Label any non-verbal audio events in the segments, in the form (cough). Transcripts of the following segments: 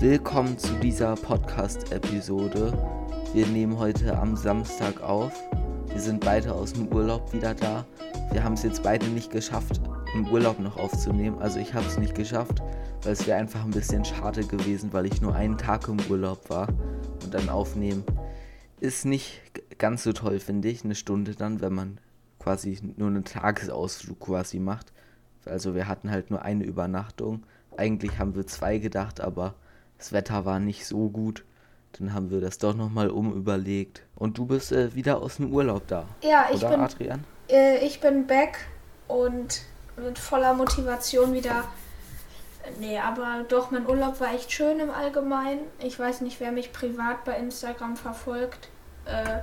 Willkommen zu dieser Podcast-Episode. Wir nehmen heute am Samstag auf. Wir sind beide aus dem Urlaub wieder da. Wir haben es jetzt beide nicht geschafft, im Urlaub noch aufzunehmen. Also ich habe es nicht geschafft, weil es wäre einfach ein bisschen schade gewesen, weil ich nur einen Tag im Urlaub war. Und dann aufnehmen ist nicht ganz so toll, finde ich. Eine Stunde dann, wenn man quasi nur einen Tagesausflug quasi macht. Also wir hatten halt nur eine Übernachtung. Eigentlich haben wir zwei gedacht, aber das Wetter war nicht so gut. Dann haben wir das doch nochmal umüberlegt. Und du bist äh, wieder aus dem Urlaub da. Ja, ich oder, bin, Adrian? Äh, ich bin back und mit voller Motivation wieder. Nee, aber doch, mein Urlaub war echt schön im Allgemeinen. Ich weiß nicht, wer mich privat bei Instagram verfolgt. Äh,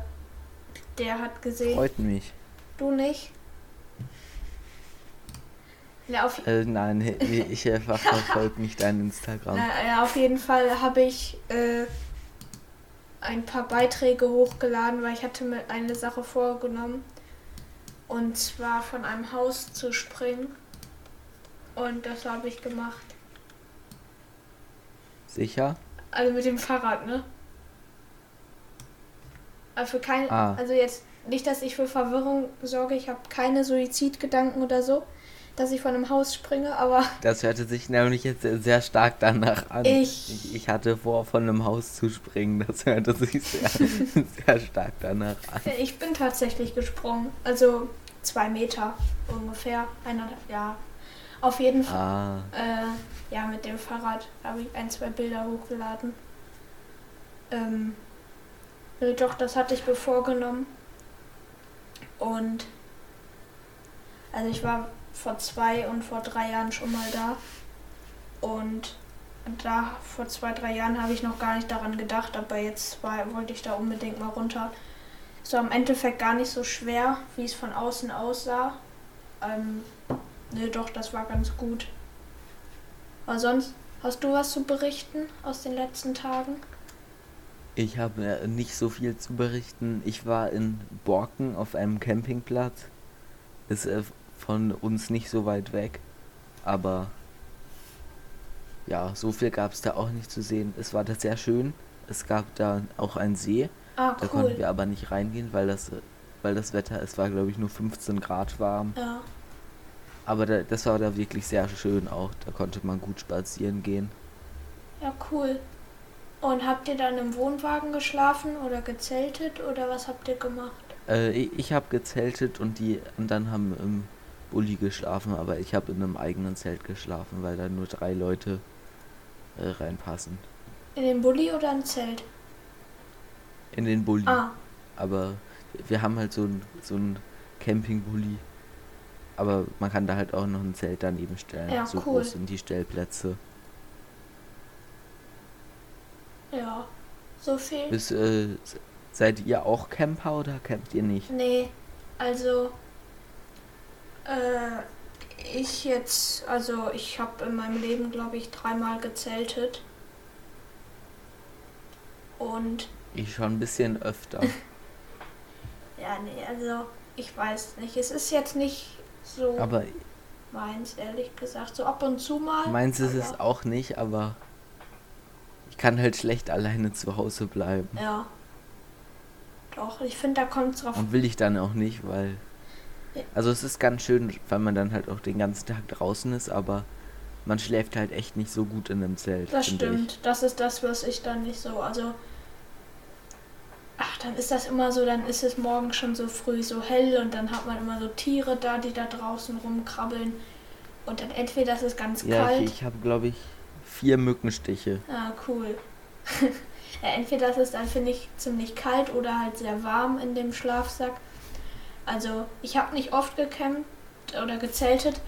der hat gesehen. Freut mich. Du nicht? Ja, auf äh, nein, ich äh, verfolge nicht dein Instagram. (laughs) Na, ja, auf jeden Fall habe ich äh, ein paar Beiträge hochgeladen, weil ich hatte mir eine Sache vorgenommen. Und zwar von einem Haus zu springen. Und das habe ich gemacht. Sicher? Also mit dem Fahrrad, ne? Also, kein, ah. also jetzt nicht, dass ich für Verwirrung sorge. Ich habe keine Suizidgedanken oder so dass ich von einem Haus springe, aber. (laughs) Das hörte sich nämlich jetzt sehr stark danach an. Ich, ich, ich hatte vor, von einem Haus zu springen. Das hörte sich sehr, (laughs) sehr stark danach an. Ich bin tatsächlich gesprungen. Also zwei Meter ungefähr. Eineinhalb, ja. Auf jeden Fall. Ah. Äh, ja, mit dem Fahrrad habe ich ein, zwei Bilder hochgeladen. Ähm, doch, das hatte ich mir vorgenommen. Und also ich war vor zwei und vor drei Jahren schon mal da. Und da vor zwei, drei Jahren habe ich noch gar nicht daran gedacht, aber jetzt war, wollte ich da unbedingt mal runter. Es war im Endeffekt gar nicht so schwer, wie es von außen aussah. Ähm, ne, doch, das war ganz gut. Aber sonst, hast du was zu berichten aus den letzten Tagen? Ich habe äh, nicht so viel zu berichten. Ich war in Borken auf einem Campingplatz. Ist äh, von uns nicht so weit weg. Aber ja, so viel gab es da auch nicht zu sehen. Es war da sehr schön. Es gab da auch einen See. Ah, cool. Da konnten wir aber nicht reingehen, weil das, weil das Wetter, es war glaube ich nur 15 Grad warm. Ja. Aber da, das war da wirklich sehr schön auch. Da konnte man gut spazieren gehen. Ja, cool. Und habt ihr dann im Wohnwagen geschlafen oder gezeltet oder was habt ihr gemacht? Äh, ich, habe gezeltet und die dann haben im Bulli geschlafen, aber ich habe in einem eigenen Zelt geschlafen, weil da nur drei Leute äh, reinpassen. In den Bulli oder im Zelt? In den Bulli. Ah. Aber wir haben halt so ein, so ein Campingbully. Aber man kann da halt auch noch ein Zelt daneben stellen. Ja, so cool. groß sind die Stellplätze. Ja, so viel. Bis, äh, seid ihr auch Camper oder campt ihr nicht? Nee, also äh, ich jetzt, also ich habe in meinem Leben, glaube ich, dreimal gezeltet. Und. Ich schon ein bisschen öfter. (laughs) ja, nee, also ich weiß nicht. Es ist jetzt nicht so aber meins, ehrlich gesagt. So ab und zu mal. Meins ist es auch nicht, aber ich kann halt schlecht alleine zu Hause bleiben. Ja. Doch, ich finde, da kommt es drauf. Und will ich dann auch nicht, weil also es ist ganz schön, weil man dann halt auch den ganzen Tag draußen ist, aber man schläft halt echt nicht so gut in einem Zelt. Das stimmt. Ich. Das ist das, was ich dann nicht so. Also. Ach, dann ist das immer so, dann ist es morgen schon so früh so hell und dann hat man immer so Tiere da, die da draußen rumkrabbeln. Und dann entweder ist es ganz ja, kalt. Ich, ich habe, glaube ich, vier Mückenstiche. Ah, cool. (laughs) ja, entweder ist es dann, finde ich, ziemlich kalt oder halt sehr warm in dem Schlafsack. Also ich habe nicht oft gecampt oder gezeltet,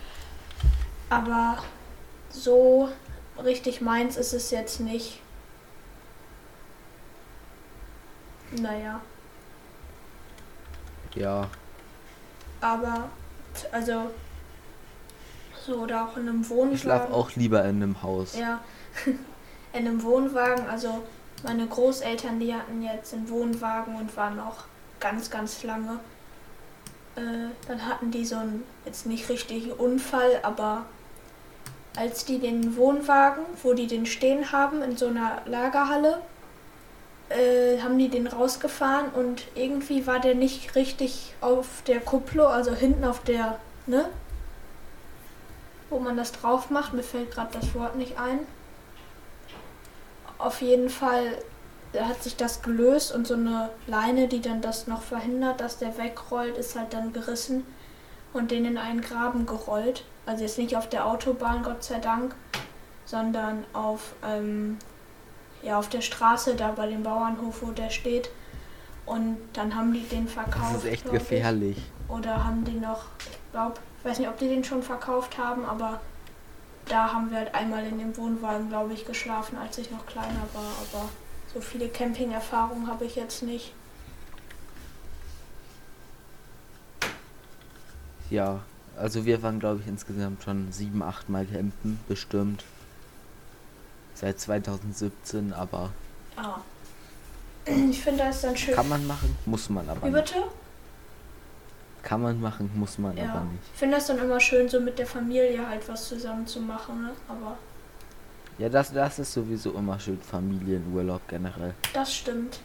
aber so richtig meins ist es jetzt nicht. Naja. Ja. Aber, also, so oder auch in einem Wohnwagen. Ich schlafe auch lieber in einem Haus. Ja, (laughs) in einem Wohnwagen, also meine Großeltern, die hatten jetzt einen Wohnwagen und waren auch ganz, ganz lange. Äh, dann hatten die so einen, jetzt nicht richtigen Unfall, aber als die den Wohnwagen, wo die den stehen haben, in so einer Lagerhalle, äh, haben die den rausgefahren und irgendwie war der nicht richtig auf der Kupplung, also hinten auf der, ne? Wo man das drauf macht, mir fällt gerade das Wort nicht ein. Auf jeden Fall hat sich das gelöst und so eine Leine, die dann das noch verhindert, dass der wegrollt, ist halt dann gerissen und den in einen Graben gerollt. Also jetzt nicht auf der Autobahn, Gott sei Dank, sondern auf, ähm, ja, auf der Straße da bei dem Bauernhof, wo der steht. Und dann haben die den verkauft. Das ist echt gefährlich. Ich. Oder haben die noch, ich glaube, ich weiß nicht, ob die den schon verkauft haben, aber da haben wir halt einmal in dem Wohnwagen, glaube ich, geschlafen, als ich noch kleiner war. Aber so viele Camping-Erfahrungen habe ich jetzt nicht. Ja, also wir waren, glaube ich, insgesamt schon sieben, acht Mal campen, bestimmt. Seit 2017, aber. Ah. (clears throat) Ich finde das dann schön. Kann man machen, muss man aber Wie bitte? Nicht. Kann man machen, muss man ja. aber nicht. Ich finde das dann immer schön, so mit der Familie halt was zusammen zu machen, ne? Aber. Ja, das, das ist sowieso immer schön, Familienurlaub generell. Das stimmt.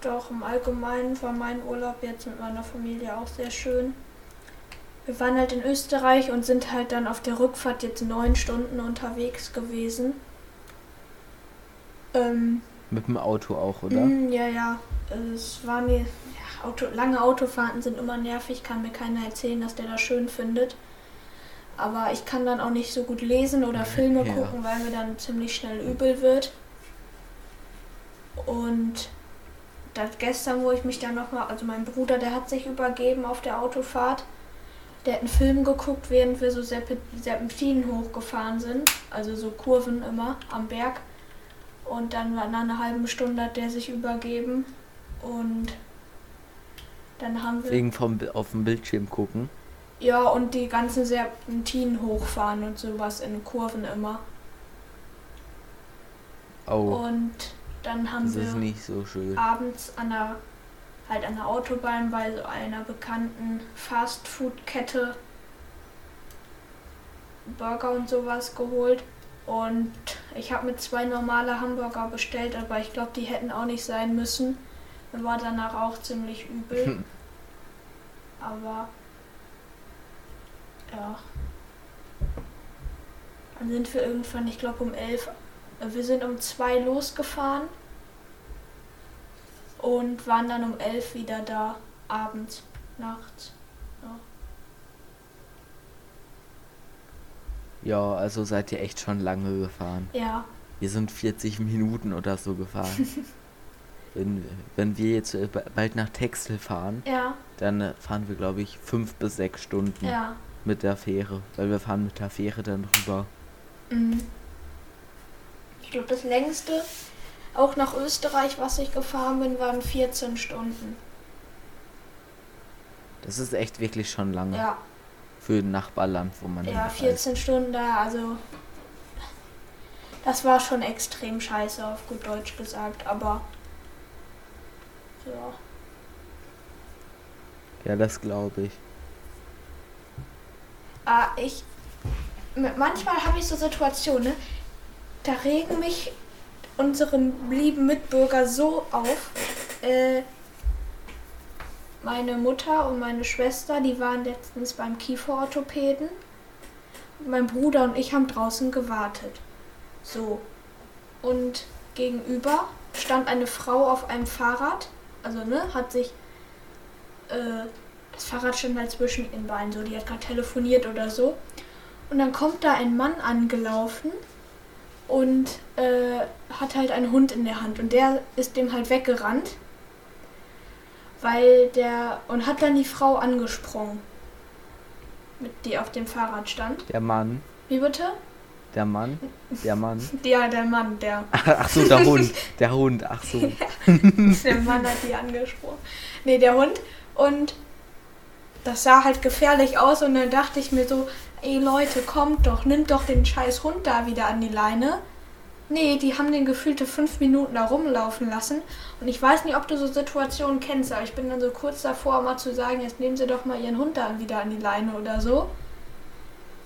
Doch, im Allgemeinen war mein Urlaub jetzt mit meiner Familie auch sehr schön. Wir waren halt in Österreich und sind halt dann auf der Rückfahrt jetzt neun Stunden unterwegs gewesen. Ähm, mit dem Auto auch, oder? Mm, ja, ja. Es war mir. Ja, Auto, lange Autofahrten sind immer nervig, kann mir keiner erzählen, dass der das schön findet. Aber ich kann dann auch nicht so gut lesen oder Filme ja. gucken, weil mir dann ziemlich schnell übel wird. Und das gestern, wo ich mich dann nochmal, also mein Bruder, der hat sich übergeben auf der Autofahrt. Der hat einen Film geguckt, während wir so Serpentinen hochgefahren sind, also so Kurven immer am Berg. Und dann nach einer halben Stunde hat der sich übergeben und dann haben wir. Wegen vom auf dem Bildschirm gucken. Ja, und die ganzen Serpentinen hochfahren und sowas in Kurven immer. Oh. Und dann haben das wir so abends an der halt an der Autobahn bei so einer bekannten Fastfood-Kette Burger und sowas geholt. Und ich habe mir zwei normale Hamburger bestellt, aber ich glaube, die hätten auch nicht sein müssen. Mir war danach auch ziemlich übel. aber ja. Dann sind wir irgendwann, ich glaube um elf, äh, wir sind um zwei losgefahren und waren dann um elf wieder da, abends, nachts. Ja. Ja, also seid ihr echt schon lange gefahren. Ja. Wir sind 40 Minuten oder so gefahren. (laughs) wenn, wenn wir jetzt äh, bald nach Texel fahren, ja. dann äh, fahren wir, glaube ich, fünf bis sechs Stunden ja. mit der Fähre. Weil wir fahren mit der Fähre dann rüber. Mhm. Ich glaube, das längste, auch nach Österreich, was ich gefahren bin, waren 14 Stunden. Das ist echt wirklich schon lange. Ja für ein Nachbarland, wo man. Ja, 14 Stunden da, also. Das war schon extrem scheiße, auf gut Deutsch gesagt, aber. Ja. Ja, das glaube ich. Ah, ich. Manchmal habe ich so Situationen, da regen mich unsere lieben Mitbürger so auf. Äh, meine Mutter und meine Schwester, die waren letztens beim Kieferorthopäden. Mein Bruder und ich haben draußen gewartet. So. Und gegenüber stand eine Frau auf einem Fahrrad. Also, ne, hat sich. Äh, das Fahrrad stand halt zwischen den Beinen, so. Die hat gerade telefoniert oder so. Und dann kommt da ein Mann angelaufen und äh, hat halt einen Hund in der Hand. Und der ist dem halt weggerannt weil der und hat dann die Frau angesprungen, mit die auf dem Fahrrad stand. Der Mann. Wie bitte? Der Mann. Der Mann. (laughs) Ja, der Mann, der. (laughs) Ach so, der Hund. (laughs) Der Hund, ach so. der Mann hat die angesprochen. Nee, der Hund. Und das sah halt gefährlich aus und dann dachte ich mir so, ey Leute, kommt doch, nimmt doch den scheiß Hund da wieder an die Leine. Nee, die haben den gefühlte fünf Minuten da rumlaufen lassen. Und ich weiß nicht, ob du so Situationen kennst, aber ich bin dann so kurz davor, mal zu sagen, jetzt nehmen sie doch mal ihren Hund dann wieder an die Leine oder so.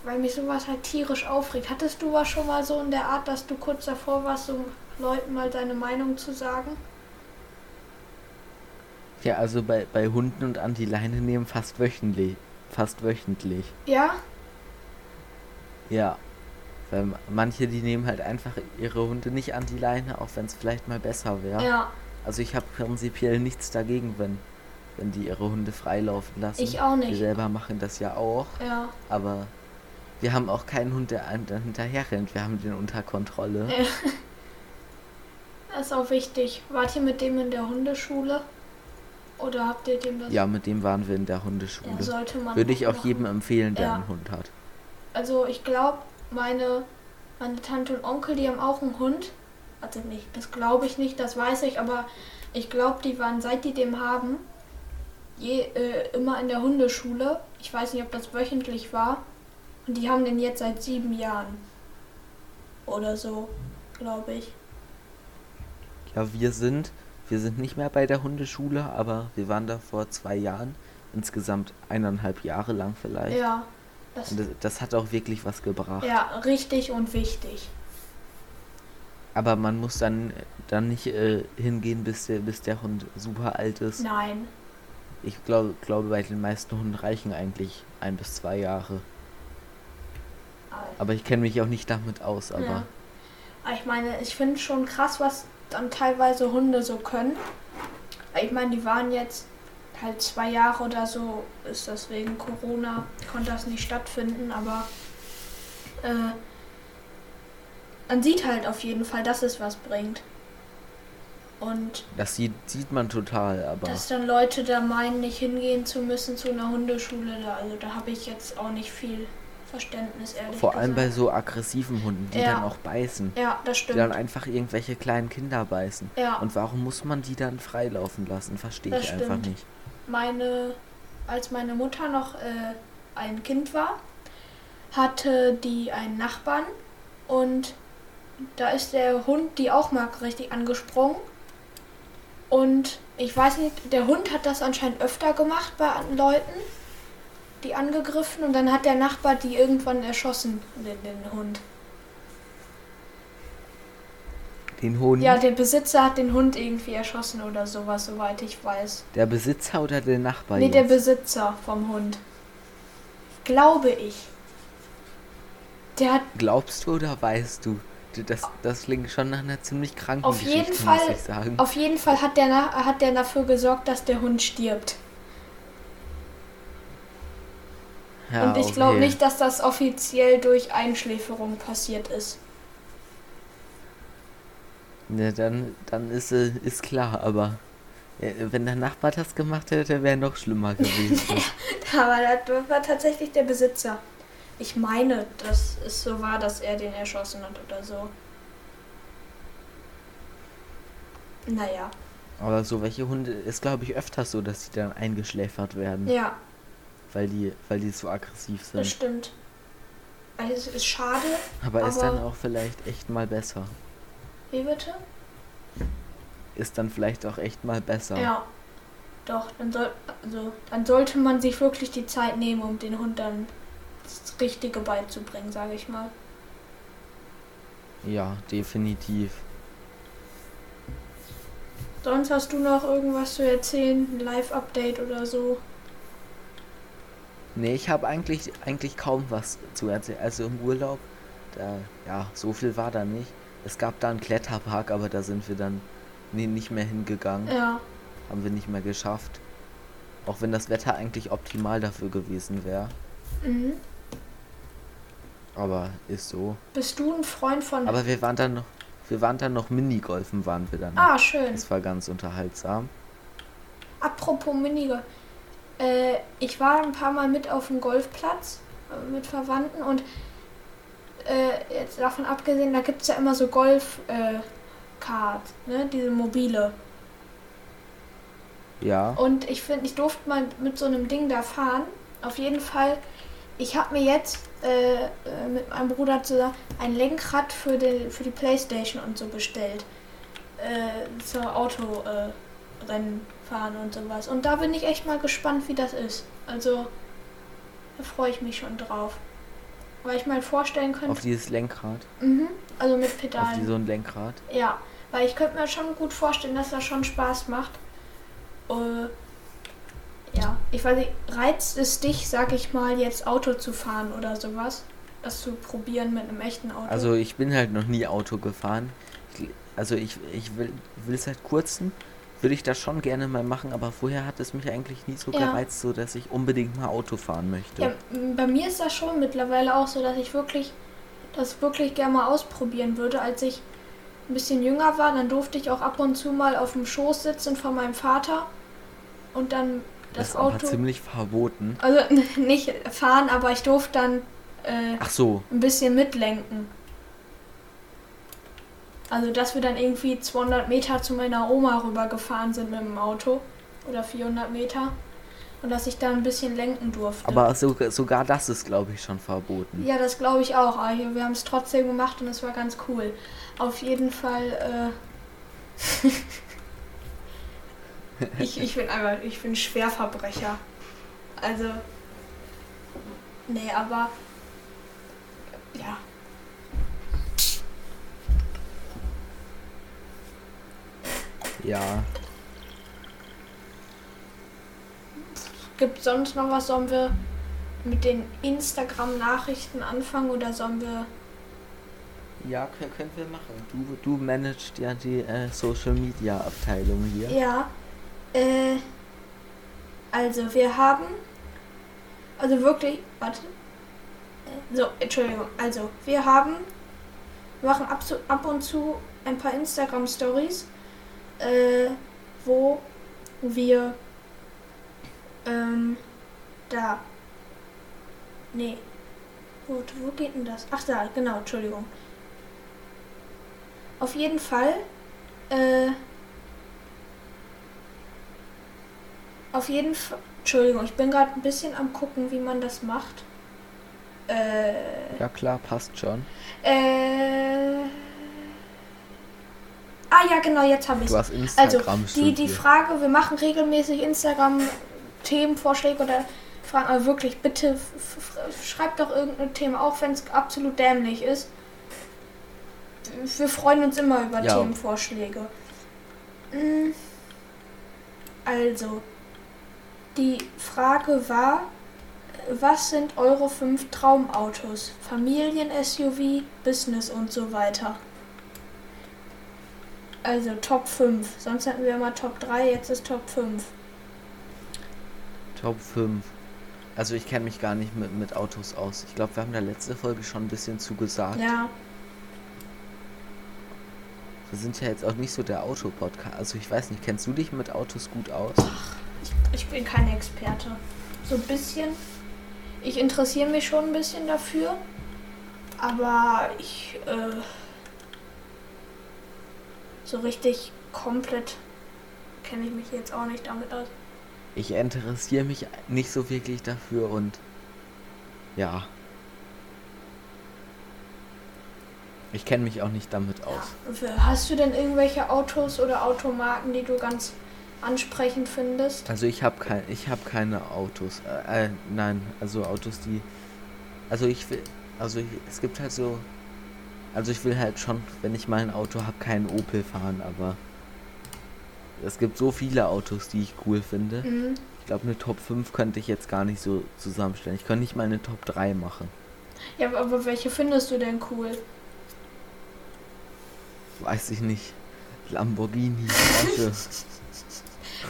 Weil mich sowas halt tierisch aufregt. Hattest du was schon mal so in der Art, dass du kurz davor warst, so Leuten mal deine Meinung zu sagen? Ja, also bei, bei Hunden und an die Leine nehmen fast wöchentlich. Fast wöchentlich. Ja? Ja. Weil manche, die nehmen halt einfach ihre Hunde nicht an die Leine, auch wenn es vielleicht mal besser wäre. Ja. Also ich habe prinzipiell nichts dagegen, wenn, wenn die ihre Hunde freilaufen lassen. Ich auch nicht. Wir selber machen das ja auch. Ja. Aber wir haben auch keinen Hund, der hinterher rennt. Wir haben den unter Kontrolle. Ja. (laughs) Das ist auch wichtig. Wart ihr mit dem in der Hundeschule? Oder habt ihr dem das? Ja, mit dem waren wir in der Hundeschule. Ja, sollte man Würde ich auch jedem empfehlen, der Ja. einen Hund hat. Also ich glaube, meine, meine Tante und Onkel, die haben auch einen Hund. Also nicht, das glaube ich nicht, das weiß ich, aber ich glaube, die waren, seit die den haben, je, äh, immer in der Hundeschule. Ich weiß nicht, ob das wöchentlich war. Und die haben den jetzt seit sieben Jahren. Oder so, glaube ich. Ja, wir sind, wir sind nicht mehr bei der Hundeschule, aber wir waren da vor zwei Jahren. Insgesamt eineinhalb Jahre lang vielleicht. Ja, das, das, das hat auch wirklich was gebracht. ja, richtig und wichtig. Aber man muss dann, dann nicht äh, hingehen, bis der, bis der Hund super alt ist. Nein, Ich glaube, glaube, bei den meisten Hunden reichen eigentlich ein bis zwei Jahre. aber ich kenne mich auch nicht damit aus. Aber Ja. Aber Ich meine, ich finde schon krass, was dann teilweise Hunde so können. Ich meine, die waren jetzt halt zwei Jahre oder so, ist das wegen Corona, konnte das nicht stattfinden, aber äh, man sieht halt auf jeden Fall, dass es was bringt. Und das sieht, sieht man total. Aber dass dann Leute da meinen, nicht hingehen zu müssen zu einer Hundeschule, da, also da habe ich jetzt auch nicht viel Verständnis, ehrlich vor allem bei gesagt. so aggressiven Hunden, die Ja. dann auch beißen. Ja, das Die stimmt. dann einfach irgendwelche kleinen Kinder beißen. Ja. Und warum muss man die dann freilaufen lassen? Verstehe ich einfach stimmt. nicht. Meine, als meine Mutter noch äh, ein Kind war, hatte die einen Nachbarn und da ist der Hund die auch mal richtig angesprungen. Und ich weiß nicht, der Hund hat das anscheinend öfter gemacht bei Leuten, die angegriffen und dann hat der Nachbar die irgendwann erschossen, den, den Hund. Den Hund, Ja, der Besitzer hat den Hund irgendwie erschossen oder sowas, soweit ich weiß. der Besitzer oder der Nachbar? Nee, der jetzt? Besitzer vom Hund. Glaube ich. Der hat Glaubst du oder weißt du? Das, das klingt schon nach einer ziemlich kranken auf jeden Geschichte, Fall, muss ich sagen. auf jeden Fall hat der, hat der dafür gesorgt, dass der Hund stirbt. Ja, Und ich glaube okay. nicht, dass das offiziell durch Einschläferung passiert ist. Ne, dann, dann ist, äh, ist klar, aber äh, wenn der Nachbar das gemacht hätte, wäre noch schlimmer gewesen. (laughs) Aber das war tatsächlich der Besitzer. Ich meine, dass es so war, dass er den erschossen hat oder so. Naja, aber so welche Hunde ist, glaube ich, öfters so, dass die dann eingeschläfert werden, ja, weil, die, weil die so aggressiv das sind. stimmt. Also es ist schade. Aber ist aber- dann auch vielleicht echt mal besser. Wie bitte? Ist dann vielleicht auch echt mal besser. Ja, doch, dann, soll, also, dann sollte man sich wirklich die Zeit nehmen, um den Hund dann das Richtige beizubringen, sage ich mal. Ja, definitiv. Sonst hast du noch irgendwas zu erzählen? Ein Live-Update oder so? Nee, ich habe eigentlich, eigentlich kaum was zu erzählen. Also im Urlaub, da, ja, so viel war da nicht. Es gab da einen Kletterpark, aber da sind wir dann nee, nicht mehr hingegangen. Ja, Haben wir nicht mehr geschafft. Auch wenn das Wetter eigentlich optimal dafür gewesen wäre. mhm. Aber ist so. Bist du ein Freund von... Aber wir waren dann noch, wir waren dann noch Minigolfen, waren wir dann. noch. ah, schön. Das war ganz unterhaltsam. Apropos Minigolf. Äh, ich war ein paar Mal mit auf dem Golfplatz äh, mit Verwandten und äh, jetzt davon abgesehen, da gibt es ja immer so Golf-Karts, ne? Diese mobile. Ja. Und ich finde, ich durfte mal mit so einem Ding da fahren. Auf jeden Fall ich habe mir jetzt äh, äh, mit meinem Bruder zusammen ein Lenkrad für die, für die Playstation und so bestellt. Äh, zur Autorennen fahren und sowas. Und da bin ich echt mal gespannt, wie das ist. Also, da freue ich mich schon drauf. Weil ich mal vorstellen könnte. Auf dieses Lenkrad? Mhm, also mit Pedalen. Auf so ein Lenkrad? Ja, weil ich könnte mir schon gut vorstellen, dass das schon Spaß macht. Uh, ja, ich weiß nicht, reizt es dich, sag ich mal, jetzt Auto zu fahren oder sowas? Das zu probieren mit einem echten Auto? Also ich bin halt noch nie Auto gefahren. Ich, also ich, ich will, will seit kurzem, würde ich das schon gerne mal machen, aber vorher hat es mich eigentlich nie so ja. gereizt, so dass ich unbedingt mal Auto fahren möchte. Ja, bei mir ist das schon mittlerweile auch so, dass ich wirklich das wirklich gerne mal ausprobieren würde. Als ich ein bisschen jünger war, dann durfte ich auch ab und zu mal auf dem Schoß sitzen von meinem Vater und dann das, das Auto. ziemlich verboten. Also (laughs) nicht fahren, aber ich durfte dann äh, so. ein bisschen mitlenken. Also, dass wir dann irgendwie 200 Meter zu meiner Oma rübergefahren sind mit dem Auto. Oder 400 Meter. Und dass ich da ein bisschen lenken durfte. Aber sogar, sogar das ist, glaube ich, schon verboten. Ja, das glaube ich auch. Aber wir haben es trotzdem gemacht und es war ganz cool. Auf jeden Fall. Äh (laughs) ich, ich bin einfach, ich bin Schwerverbrecher. Also. Nee, aber. Ja, Ja. Gibt sonst noch was? Sollen wir mit den Instagram-Nachrichten anfangen oder sollen wir. Ja, können, können wir machen. Du, du managst ja die äh, Social Media Abteilung hier. Ja. Äh, also wir haben. Also wirklich. Warte. So, Entschuldigung. Also, wir haben. Wir machen ab, ab und zu ein paar Instagram-Stories äh, wo wir ähm, da. Nee. Wo, wo geht denn das? Ach da, genau, Entschuldigung. Auf jeden Fall. Äh, auf jeden Fall. Entschuldigung, ich bin gerade ein bisschen am gucken, wie man das macht. Äh, ja klar, passt schon. Äh, Ah ja, genau, jetzt habe ich es. Also die, die Frage, wir machen regelmäßig Instagram-Themenvorschläge oder Fragen, aber wirklich, bitte schreibt doch irgendein Thema, auch wenn es absolut dämlich ist. Wir freuen uns immer über ja. Themenvorschläge. Hm. Also, die Frage war, was sind eure fünf Traumautos? Familien-SUV, Business und so weiter. Also Top 5. Sonst hatten wir immer Top 3, jetzt ist Top 5. Top 5. Also ich kenne mich gar nicht mit, mit Autos aus. Ich glaube, wir haben da letzte Folge schon ein bisschen zugesagt. Ja. Wir sind ja jetzt auch nicht so der Autopodcast. Also ich weiß nicht, kennst du dich mit Autos gut aus? Ach, ich, ich bin kein Experte. So ein bisschen. Ich interessiere mich schon ein bisschen dafür. Aber ich äh, so richtig komplett kenne ich mich jetzt auch nicht damit aus. Ich interessiere mich nicht so wirklich dafür und ja. Ich kenne mich auch nicht damit aus. Ja. Hast du denn irgendwelche Autos oder Automarken, die du ganz ansprechend findest? Also ich habe kein, ich habe keine Autos. Äh, äh, nein, also Autos, die, also ich will, also ich, es gibt halt so also ich will halt schon, wenn ich mal ein Auto habe, keinen Opel fahren, aber es gibt so viele Autos, die ich cool finde. Mhm. Ich glaube, eine Top 5 könnte ich jetzt gar nicht so zusammenstellen. Ich könnte nicht mal eine Top 3 machen. Ja, aber welche findest du denn cool? Weiß ich nicht. Lamborghini. (laughs)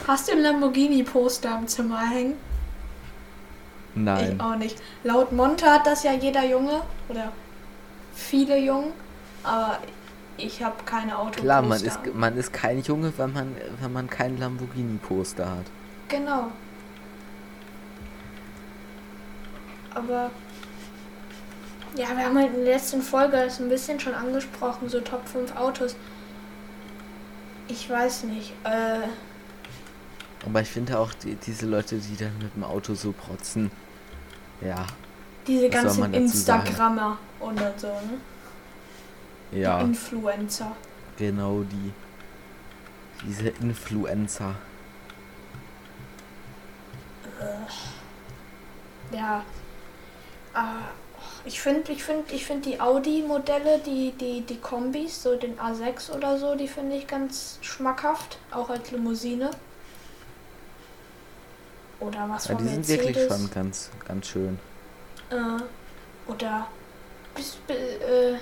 Hast du ein Lamborghini-Poster im Zimmer hängen? Nein. Ich auch nicht. Laut Monte hat das ja jeder Junge oder viele Jungen, aber ich habe keine Auto. Klar, man ist, man ist kein Junge, wenn man, wenn man kein Lamborghini-Poster hat. Genau. Aber ja, wir haben halt in der letzten Folge das ein bisschen schon angesprochen, so Top 5 Autos. Ich weiß nicht. Äh, Aber ich finde auch die, diese Leute, die dann mit dem Auto so protzen, ja, Diese ganzen Instagrammer und so, ne? Ja. Die Influencer. Genau die. Diese Influencer. Äh, ja. Äh, ich finde ich find, ich find die Audi-Modelle, die, die, die Kombis, so den A6 oder so, die finde ich ganz schmackhaft, auch als Limousine. Oder was ja, die Mercedes. sind wirklich schon ganz, ganz schön. Äh, oder bist, äh,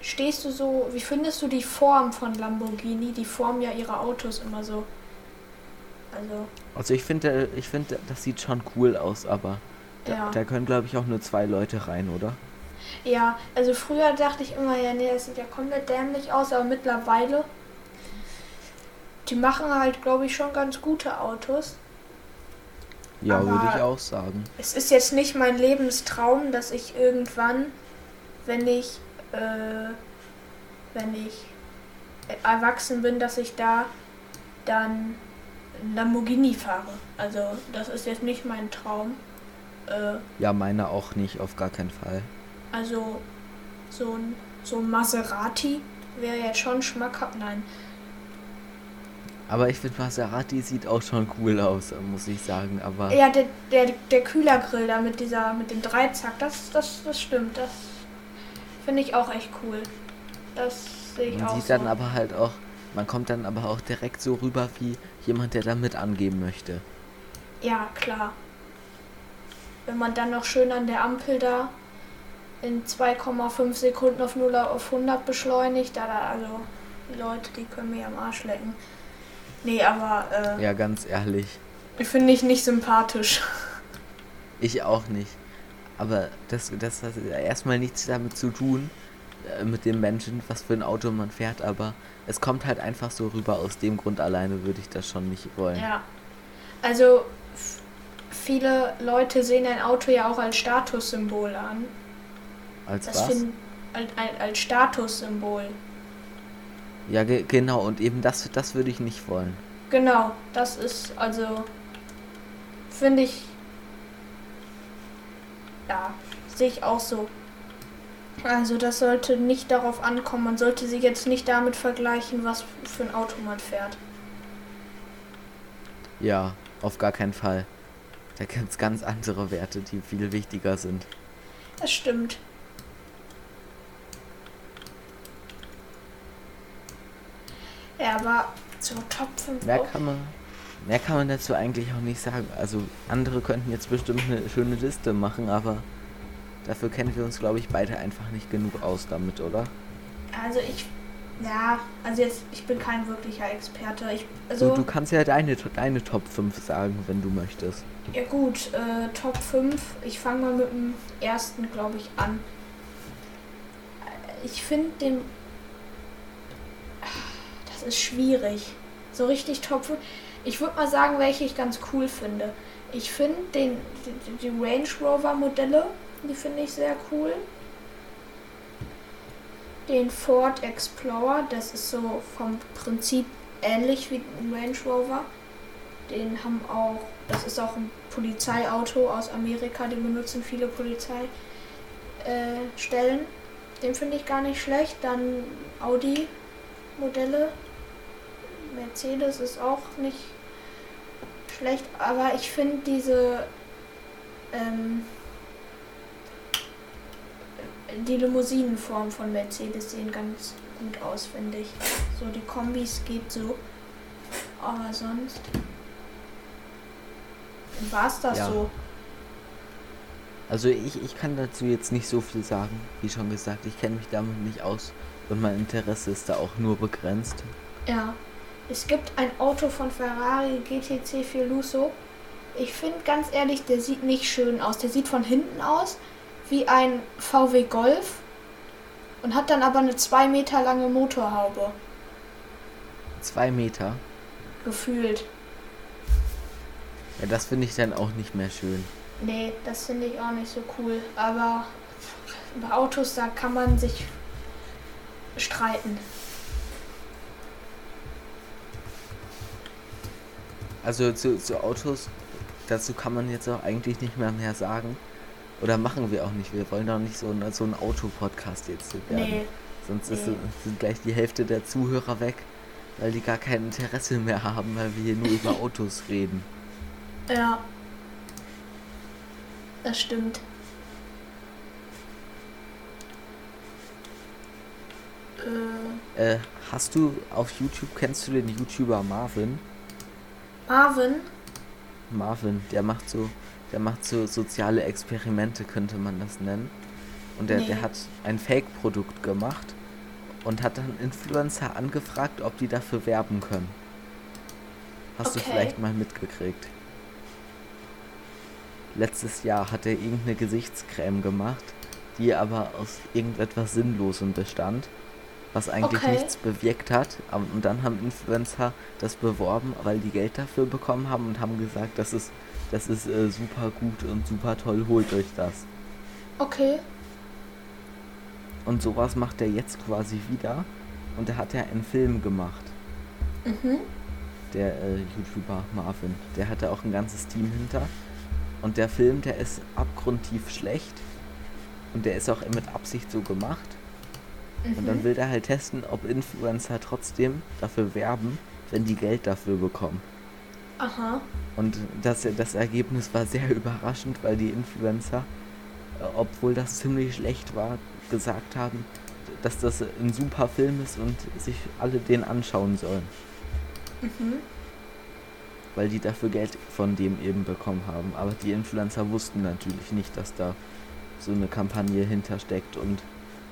stehst du so, wie findest du die Form von Lamborghini? Die formen ja ihre Autos immer so. Also. Also ich finde, ich finde, das sieht schon cool aus, aber ja. da, können glaube ich auch nur zwei Leute rein, oder? Ja, also früher dachte ich immer, ja, nee, das sieht ja komplett dämlich aus, aber mittlerweile, die machen halt, glaube ich, schon ganz gute Autos. Ja, würde ich auch sagen. Es ist jetzt nicht mein Lebenstraum, dass ich irgendwann, wenn ich, äh, wenn ich erwachsen bin, dass ich da dann Lamborghini fahre. Also das ist jetzt nicht mein Traum. Äh, ja, meine auch nicht, auf gar keinen Fall. Also so ein, so ein Maserati wäre ja schon schmackhaft. Nein, aber ich finde Maserati sieht auch schon cool aus, muss ich sagen. Aber ja, der, der, der Kühlergrill da mit dieser, mit dem Dreizack, das, das, das stimmt. Das finde ich auch echt cool. Das sehe ich man auch. Man sieht so. dann aber halt auch, man kommt dann aber auch direkt so rüber wie jemand, der damit angeben möchte. Ja, klar. Wenn man dann noch schön an der Ampel da in 2,5 Sekunden auf 0 auf 100 beschleunigt, da, also die Leute, die können mir am Arsch lecken. Nee, aber. Äh, ja, ganz ehrlich. Finde ich nicht sympathisch. Ich auch nicht. Aber das, das hat erstmal nichts damit zu tun, äh, mit dem Menschen, was für ein Auto man fährt, aber es kommt halt einfach so rüber. Aus dem Grund alleine würde ich das schon nicht wollen. Ja. Also, viele Leute sehen ein Auto ja auch als Statussymbol an. Als das was? Find, als, als Statussymbol. Ja, ge genau, und eben das, das würde ich nicht wollen. Genau, das ist also, finde ich, ja, sehe ich auch so. Also das sollte nicht darauf ankommen, man sollte sich jetzt nicht damit vergleichen, was für ein Auto man fährt. Ja, auf gar keinen Fall. Da gibt es ganz andere Werte, die viel wichtiger sind. Das stimmt. Ja, aber zur Top 5. Mehr kann man, mehr kann man dazu eigentlich auch nicht sagen. Also andere könnten jetzt bestimmt eine schöne Liste machen, aber dafür kennen wir uns, glaube ich, beide einfach nicht genug aus damit, oder? Also ich, ja, also jetzt, ich bin kein wirklicher Experte. Ich, also, du, du kannst ja deine, deine Top 5 sagen, wenn du möchtest. Ja gut, äh, Top 5. Ich fange mal mit dem ersten, glaube ich, an. Ich finde den ist schwierig. So richtig top. Ich würde mal sagen, welche ich ganz cool finde. Ich finde den die, die Range Rover Modelle, die finde ich sehr cool. Den Ford Explorer, das ist so vom Prinzip ähnlich wie ein Range Rover. Den haben auch, das ist auch ein Polizeiauto aus Amerika, den benutzen viele Polizeistellen. Äh, den finde ich gar nicht schlecht. Dann Audi Modelle, Mercedes ist auch nicht schlecht, aber ich finde diese ähm, die Limousinenform von Mercedes sehen ganz gut aus, finde ich. So die Kombis geht so, aber sonst war es das ja. so. Also ich, ich kann dazu jetzt nicht so viel sagen, wie schon gesagt, ich kenne mich damit nicht aus und mein Interesse ist da auch nur begrenzt. Ja. Es gibt ein Auto von Ferrari GTC 4 Lusso. Ich finde ganz ehrlich, der sieht nicht schön aus. Der sieht von hinten aus wie ein VW Golf und hat dann aber eine 2 Meter lange Motorhaube. 2 Meter? Gefühlt. Ja, das finde ich dann auch nicht mehr schön. Nee, das finde ich auch nicht so cool. Aber bei Autos, da kann man sich streiten. Also zu, zu Autos, dazu kann man jetzt auch eigentlich nicht mehr mehr sagen. Oder machen wir auch nicht. Wir wollen doch nicht so, ein, so ein Autopodcast jetzt werden. Nee. Sonst nee. Ist, sind gleich die Hälfte der Zuhörer weg, weil die gar kein Interesse mehr haben, weil wir hier nur über (laughs) Autos reden. Ja. Das stimmt. Äh, äh, hast du auf YouTube, kennst du den YouTuber Marvin? Marvin? Marvin, der macht so, der macht so soziale Experimente, könnte man das nennen. Und der, nee. der hat ein Fake-Produkt gemacht und hat dann Influencer angefragt, ob die dafür werben können. Hast okay. du vielleicht mal mitgekriegt? Letztes Jahr hat er irgendeine Gesichtscreme gemacht, die aber aus irgendetwas Sinnlosem bestand was eigentlich okay. nichts bewirkt hat. Und dann haben Influencer das beworben, weil die Geld dafür bekommen haben und haben gesagt, das ist, das ist äh, super gut und super toll, holt euch das. Okay. Und sowas macht er jetzt quasi wieder. Und er hat ja einen Film gemacht. Mhm. Der äh, YouTuber Marvin. Der hatte auch ein ganzes Team hinter. Und der Film, der ist abgrundtief schlecht. Und der ist auch mit Absicht so gemacht. Mhm. Und dann will er halt testen, ob Influencer trotzdem dafür werben, wenn die Geld dafür bekommen. Aha. Und das, das Ergebnis war sehr überraschend, weil die Influencer, äh, obwohl das ziemlich schlecht war, gesagt haben, dass das ein super Film ist und sich alle den anschauen sollen. Mhm. Weil die dafür Geld von dem eben bekommen haben. Aber die Influencer wussten natürlich nicht, dass da so eine Kampagne hintersteckt und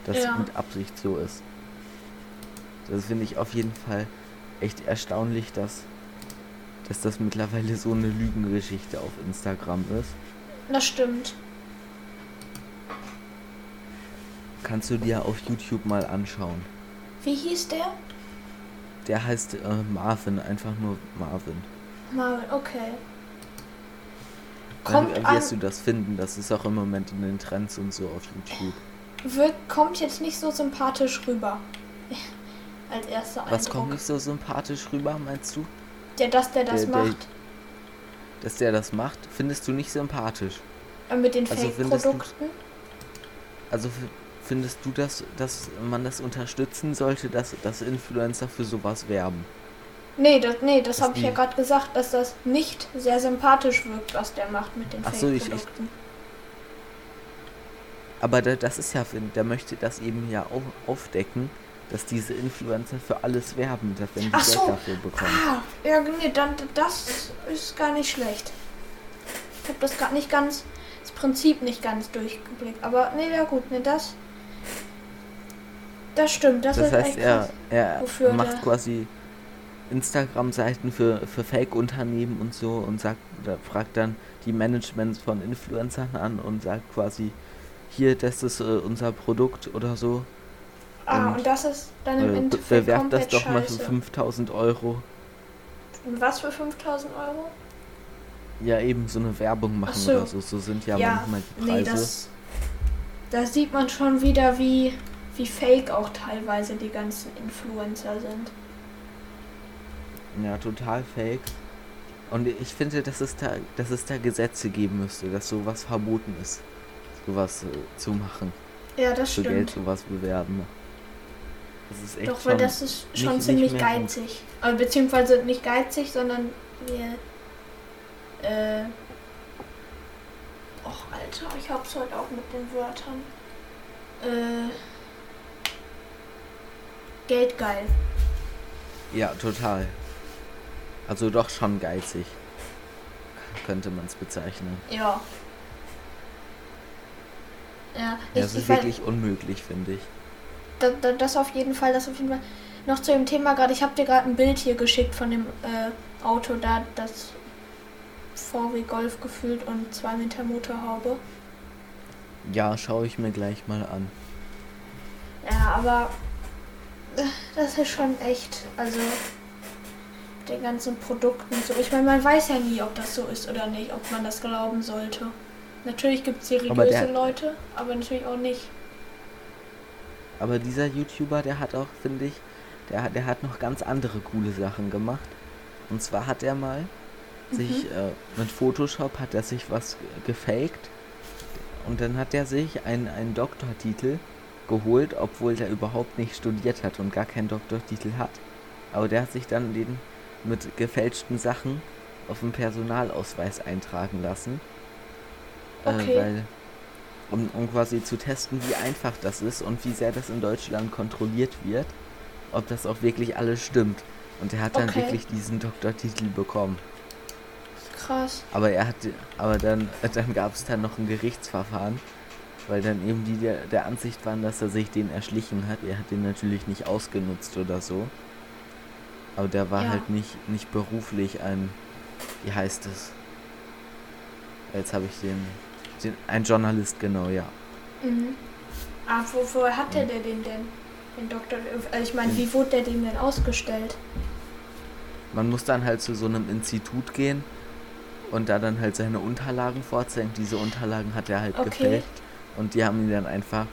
das ja. mit Absicht so ist. Das finde ich auf jeden Fall echt erstaunlich, dass, dass das mittlerweile so eine Lügengeschichte auf Instagram ist. Das stimmt. Kannst du dir auf YouTube mal anschauen. Wie hieß der? Der heißt äh, Marvin, einfach nur Marvin. Marvin, okay. Kommt Dann wirst du das finden, das ist auch im Moment in den Trends und so auf YouTube wird, kommt jetzt nicht so sympathisch rüber. (laughs) Als erster Eindruck. Was kommt nicht so sympathisch rüber, meinst du? Der, dass der das der, macht. Der, dass der das macht, findest du nicht sympathisch. Äh, mit den also Fake-Produkten? Also findest du, dass, dass man das unterstützen sollte, dass, dass Influencer für sowas werben? Nee, das, nee, das habe ich ja gerade gesagt, dass das nicht sehr sympathisch wirkt, was der macht mit den Fake-Produkten. Aber das ist ja, der möchte das eben ja auch aufdecken, dass diese Influencer für alles werben, dass wenn die Ach Geld so. dafür bekommen. Ah, ja, nee, dann das ist gar nicht schlecht. Ich habe das gar nicht ganz, das Prinzip nicht ganz durchgeblickt. Aber nee, ja gut, nee, das. Das stimmt, das, das ist heißt, er, er macht quasi Instagram-Seiten für, für Fake-Unternehmen und so und sagt, fragt dann die Managements von Influencern an und sagt quasi, hier, das ist äh, unser Produkt oder so. Ah, und, und das ist dann im äh, Endeffekt Bewerbt das doch mal für 5000 Euro. Was für 5000 Euro? Ja, eben so eine Werbung machen so. oder so. So sind ja, ja manchmal die Preise. Nee, das, da sieht man schon wieder, wie, wie fake auch teilweise die ganzen Influencer sind. Ja, total fake. Und ich finde, dass es da, dass es da Gesetze geben müsste, dass sowas verboten ist sowas äh, zu machen. Ja, das für stimmt. Geld sowas bewerben. Das ist echt Doch, weil das ist schon nicht, ziemlich nicht geizig. Also, beziehungsweise nicht geizig, sondern wir. Äh. Och, Alter, ich hab's heute auch mit den Wörtern. Äh. Geldgeil. Ja, total. Also doch schon geizig. Könnte man es bezeichnen. Ja, ja, ja das ist wirklich unmöglich, finde ich. Da, da, das auf jeden Fall, das auf jeden Fall. Noch zu dem Thema gerade, ich habe dir gerade ein Bild hier geschickt von dem äh, Auto da, das VW Golf gefühlt und 2 Meter Motorhaube. Ja, schaue ich mir gleich mal an. Ja, aber äh, das ist schon echt, also den ganzen Produkten so. Ich meine, man weiß ja nie, ob das so ist oder nicht, ob man das glauben sollte. Natürlich gibt es seriöse der, Leute, aber natürlich auch nicht. Aber dieser YouTuber, der hat auch, finde ich, der, der hat noch ganz andere coole Sachen gemacht. Und zwar hat er mal mhm. sich äh, mit Photoshop hat er sich was gefaked und dann hat er sich einen, einen Doktortitel geholt, obwohl der überhaupt nicht studiert hat und gar keinen Doktortitel hat. Aber der hat sich dann den mit gefälschten Sachen auf dem Personalausweis eintragen lassen. Äh, okay. Äh, weil, um, um quasi zu testen, wie einfach das ist und wie sehr das in Deutschland kontrolliert wird, ob das auch wirklich alles stimmt. Und er hat dann okay. wirklich diesen Doktortitel bekommen. Krass. Aber er hat, aber dann, dann gab es dann noch ein Gerichtsverfahren, weil dann eben die der, der Ansicht waren, dass er sich den erschlichen hat. Er hat den natürlich nicht ausgenutzt oder so. Aber der war ja. halt nicht, nicht beruflich ein, wie heißt es? Jetzt habe ich den, den, ein Journalist, genau, ja. Mhm. Ah, wo, wo hat der mhm. den denn? Den Doktor, also ich meine, wie wurde der dem denn ausgestellt? Man muss dann halt zu so einem Institut gehen und da dann halt seine Unterlagen vorzeigen. Diese Unterlagen hat er halt okay. gefälscht und die haben ihm dann einfach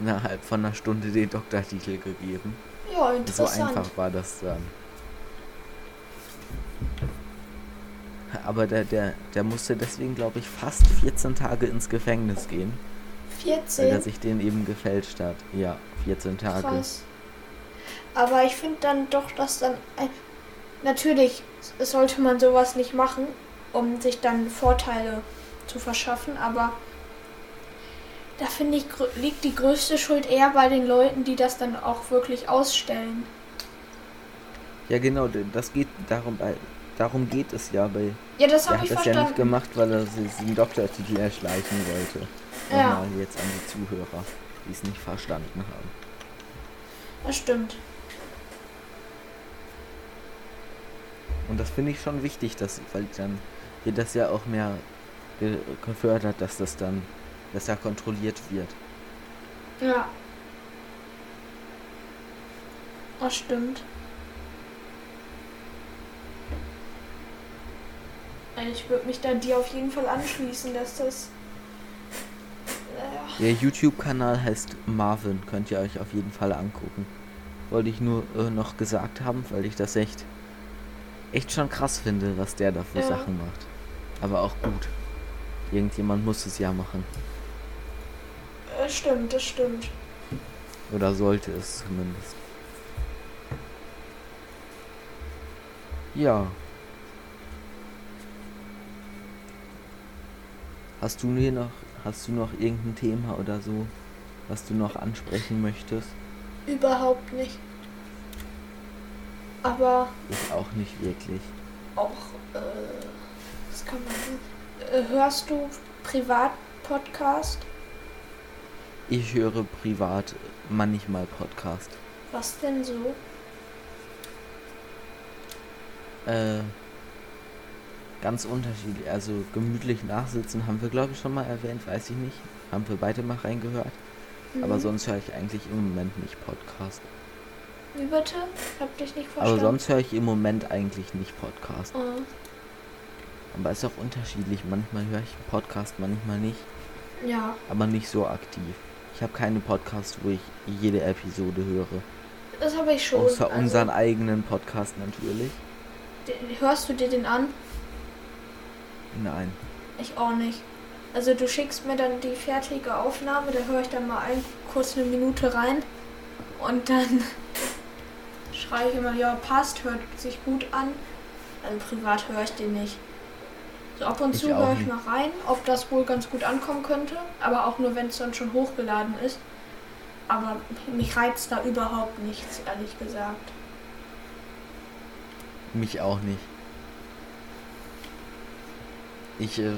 innerhalb von einer Stunde den Doktortitel gegeben. Ja, interessant. So einfach war das dann. Aber der, der, der musste deswegen, glaube ich, fast 14 Tage ins Gefängnis gehen. 14? Weil er sich den eben gefälscht hat. Ja, 14 Tage. Krass. Aber ich finde dann doch, dass dann. Ein Natürlich sollte man sowas nicht machen, um sich dann Vorteile zu verschaffen, aber da finde ich, liegt die größte Schuld eher bei den Leuten, die das dann auch wirklich ausstellen. Ja, genau, das geht darum, darum geht es ja bei. Ja, das habe ich das verstanden. ja nicht gemacht, weil er sich den Doktortitel erschleichen wollte. Ja. Nochmal jetzt an die Zuhörer, die es nicht verstanden haben. Das stimmt. Und das finde ich schon wichtig, dass, weil dann wird das ja auch mehr gefördert, dass das dann besser kontrolliert wird. Ja. Das stimmt. Ich würde mich da dir auf jeden Fall anschließen, dass das. Äh, Der YouTube-Kanal heißt Marvin, könnt ihr euch auf jeden Fall angucken. Wollte ich nur äh, noch gesagt haben, weil ich das echt echt schon krass finde, was der da für ja. Sachen macht. Aber auch gut. Irgendjemand muss es ja machen. Das stimmt, das stimmt. Oder sollte es zumindest. Ja. Hast du hier noch, hast du noch irgendein Thema oder so, was du noch ansprechen möchtest? Überhaupt nicht. Aber. Ich auch nicht wirklich. Auch, äh, was kann man. Äh, hörst du Privat-Podcast? Ich höre privat manchmal Podcast. Was denn so? Äh, ganz unterschiedlich. Also gemütlich nachsitzen haben wir, glaube ich, schon mal erwähnt, weiß ich nicht. Haben wir beide mal reingehört. Mhm. Aber sonst höre ich eigentlich im Moment nicht Podcast. Wie bitte? Hab dich nicht verstanden. Aber sonst höre ich im Moment eigentlich nicht Podcast. Oh. Aber ist auch unterschiedlich. Manchmal höre ich Podcast, manchmal nicht. Ja. Aber nicht so aktiv. Ich habe keine Podcast, wo ich jede Episode höre. Das habe ich schon. Außer also unseren eigenen Podcast natürlich. Den, hörst du dir den an? Nein. Ich auch nicht. Also du schickst mir dann die fertige Aufnahme, da höre ich dann mal ein, kurz eine Minute rein und dann (laughs) schreie ich immer, ja, passt, hört sich gut an. Also privat höre ich den nicht. So ab und ich zu höre ich mal rein, ob das wohl ganz gut ankommen könnte, aber auch nur, wenn es dann schon hochgeladen ist. Aber mich reizt da überhaupt nichts, ehrlich gesagt. Mich auch nicht. Ich, äh,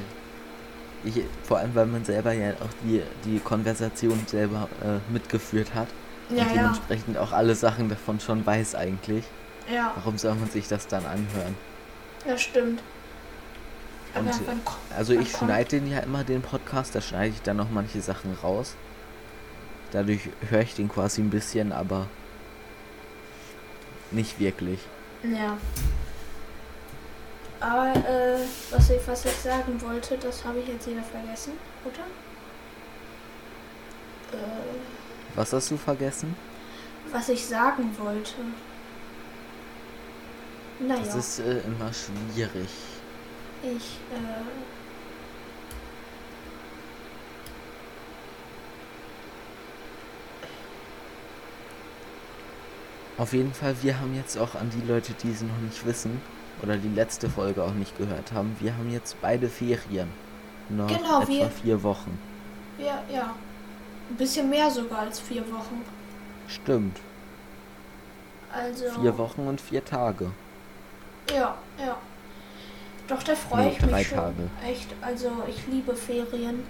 ich, vor allem, weil man selber ja auch die, die Konversation selber äh, mitgeführt hat. Ja, und dementsprechend ja. auch alle Sachen davon schon weiß eigentlich. Ja. Warum soll man sich das dann anhören? Ja, stimmt. Und, wann, also ich schneide den ja immer, den Podcast, da schneide ich dann noch manche Sachen raus. Dadurch höre ich den quasi ein bisschen, aber nicht wirklich. Ja. Aber äh, was ich was ich sagen wollte, das habe ich jetzt wieder vergessen, oder? Äh, was hast du vergessen? Was ich sagen wollte. Naja. Das ist äh, immer schwierig. Ich, äh. Auf jeden Fall, wir haben jetzt auch an die Leute, die es noch nicht wissen, oder die letzte Folge auch nicht gehört haben, wir haben jetzt beide Ferien. Noch genau, etwa wir, vier Wochen. Ja, ja. Ein bisschen mehr sogar als vier Wochen. Stimmt. Also. Vier Wochen und vier Tage. Ja, ja. Doch, da freue nee, ich mich schon. Tage. Echt, also ich liebe Ferien.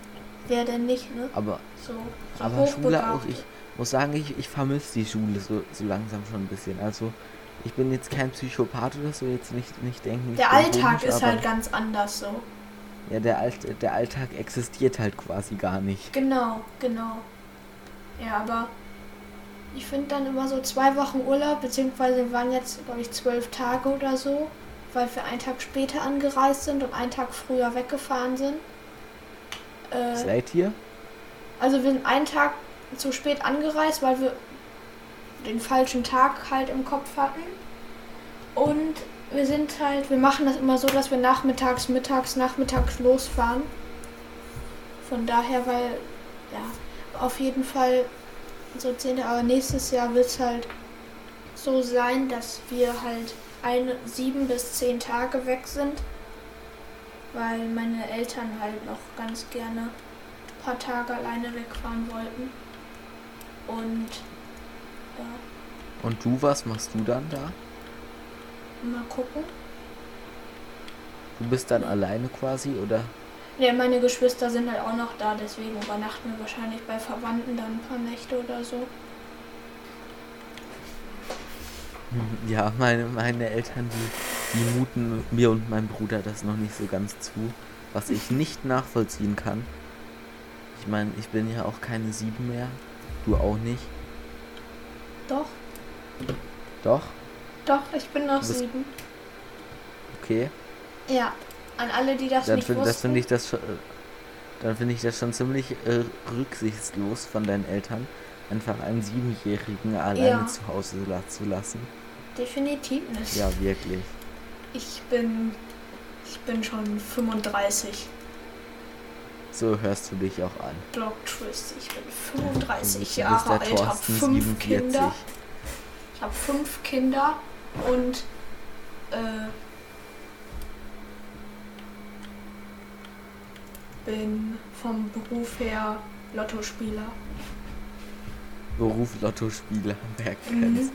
Wer denn nicht, ne? Aber, so, so aber Schule auch, ich muss sagen, ich, ich vermisse die Schule so, so langsam schon ein bisschen. Also ich bin jetzt kein Psychopath oder so, jetzt nicht, nicht denken. Der Alltag komisch, ist halt ganz anders so. Ja, der, Alt, der Alltag existiert halt quasi gar nicht. Genau, genau. Ja, aber ich finde dann immer so zwei Wochen Urlaub, beziehungsweise waren jetzt, glaube ich, zwölf Tage oder so, weil wir einen Tag später angereist sind und einen Tag früher weggefahren sind. Äh, Seid ihr? Also wir sind einen Tag zu spät angereist, weil wir den falschen Tag halt im Kopf hatten. Und wir sind halt, wir machen das immer so, dass wir nachmittags, mittags, nachmittags losfahren. Von daher, weil, ja, auf jeden Fall so zehn, aber nächstes Jahr wird es halt so sein, dass wir halt eine, sieben bis zehn Tage weg sind, weil meine Eltern halt noch ganz gerne ein paar Tage alleine wegfahren wollten. Und ja. Und du, was machst du dann da? Mal gucken. Du bist dann alleine quasi, oder? Ja, meine Geschwister sind halt auch noch da, deswegen übernachten wir wahrscheinlich bei Verwandten dann ein paar Nächte oder so. Ja, meine, meine Eltern, die, die muten mir und meinem Bruder das noch nicht so ganz zu, was ich (laughs) nicht nachvollziehen kann. Ich meine, ich bin ja auch keine sieben mehr, du auch nicht. Doch. Doch? Doch, ich bin noch sieben. Okay. Ja, an alle, die das dann nicht find, wussten. Das finde ich das schon, dann finde ich das schon ziemlich äh, rücksichtslos von deinen Eltern, einfach einen Siebenjährigen alleine ja. zu Hause zu lassen. Definitiv nicht. Ja, wirklich. Ich bin, ich bin schon 35. So hörst du dich auch an. Block Twist, ich bin 35 Jahre alt, habe fünf 47. Kinder. Ich habe fünf Kinder und äh, bin vom Beruf her Lottospieler. Beruf Lottospieler, (laughs) wer kennt's? Mhm.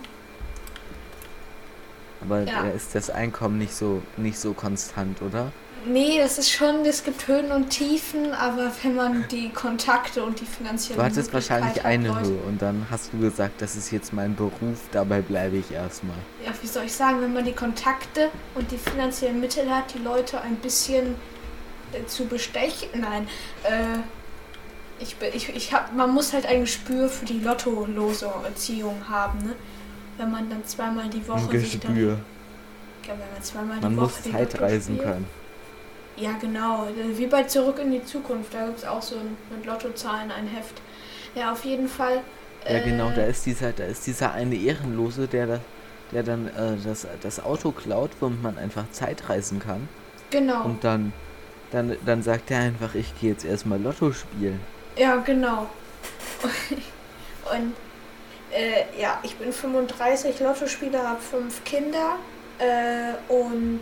Aber ja. ist das Einkommen nicht so nicht so konstant, oder? Nee, das ist schon, es gibt Höhen und Tiefen, aber wenn man die Kontakte und die finanziellen Du hattest wahrscheinlich hat, eine Leute, Höhe und dann hast du gesagt, das ist jetzt mein Beruf, dabei bleibe ich erstmal. Ja, wie soll ich sagen, wenn man die Kontakte und die finanziellen Mittel hat, die Leute ein bisschen äh, zu bestechen, nein, äh, ich, ich, ich hab, man muss halt ein Gespür für die lottolose Erziehung haben, ne? Wenn man dann zweimal die Woche ein Gespür. Dann, ja, wenn man zweimal man die Woche muss Zeitreisen können. Ja, genau. Wie bei Zurück in die Zukunft. Da gibt es auch so ein, mit Lottozahlen ein Heft. Ja, auf jeden Fall. Ja, genau. Da äh, ist dieser, da ist dieser eine Ehrenlose, der, der dann äh, das, das Auto klaut, womit man einfach Zeitreisen kann. Genau. Und dann, dann, dann sagt er einfach, ich gehe jetzt erstmal Lotto spielen. Ja, genau. (laughs) Und äh, ja, ich bin 35 Lottospieler, habe fünf Kinder äh, und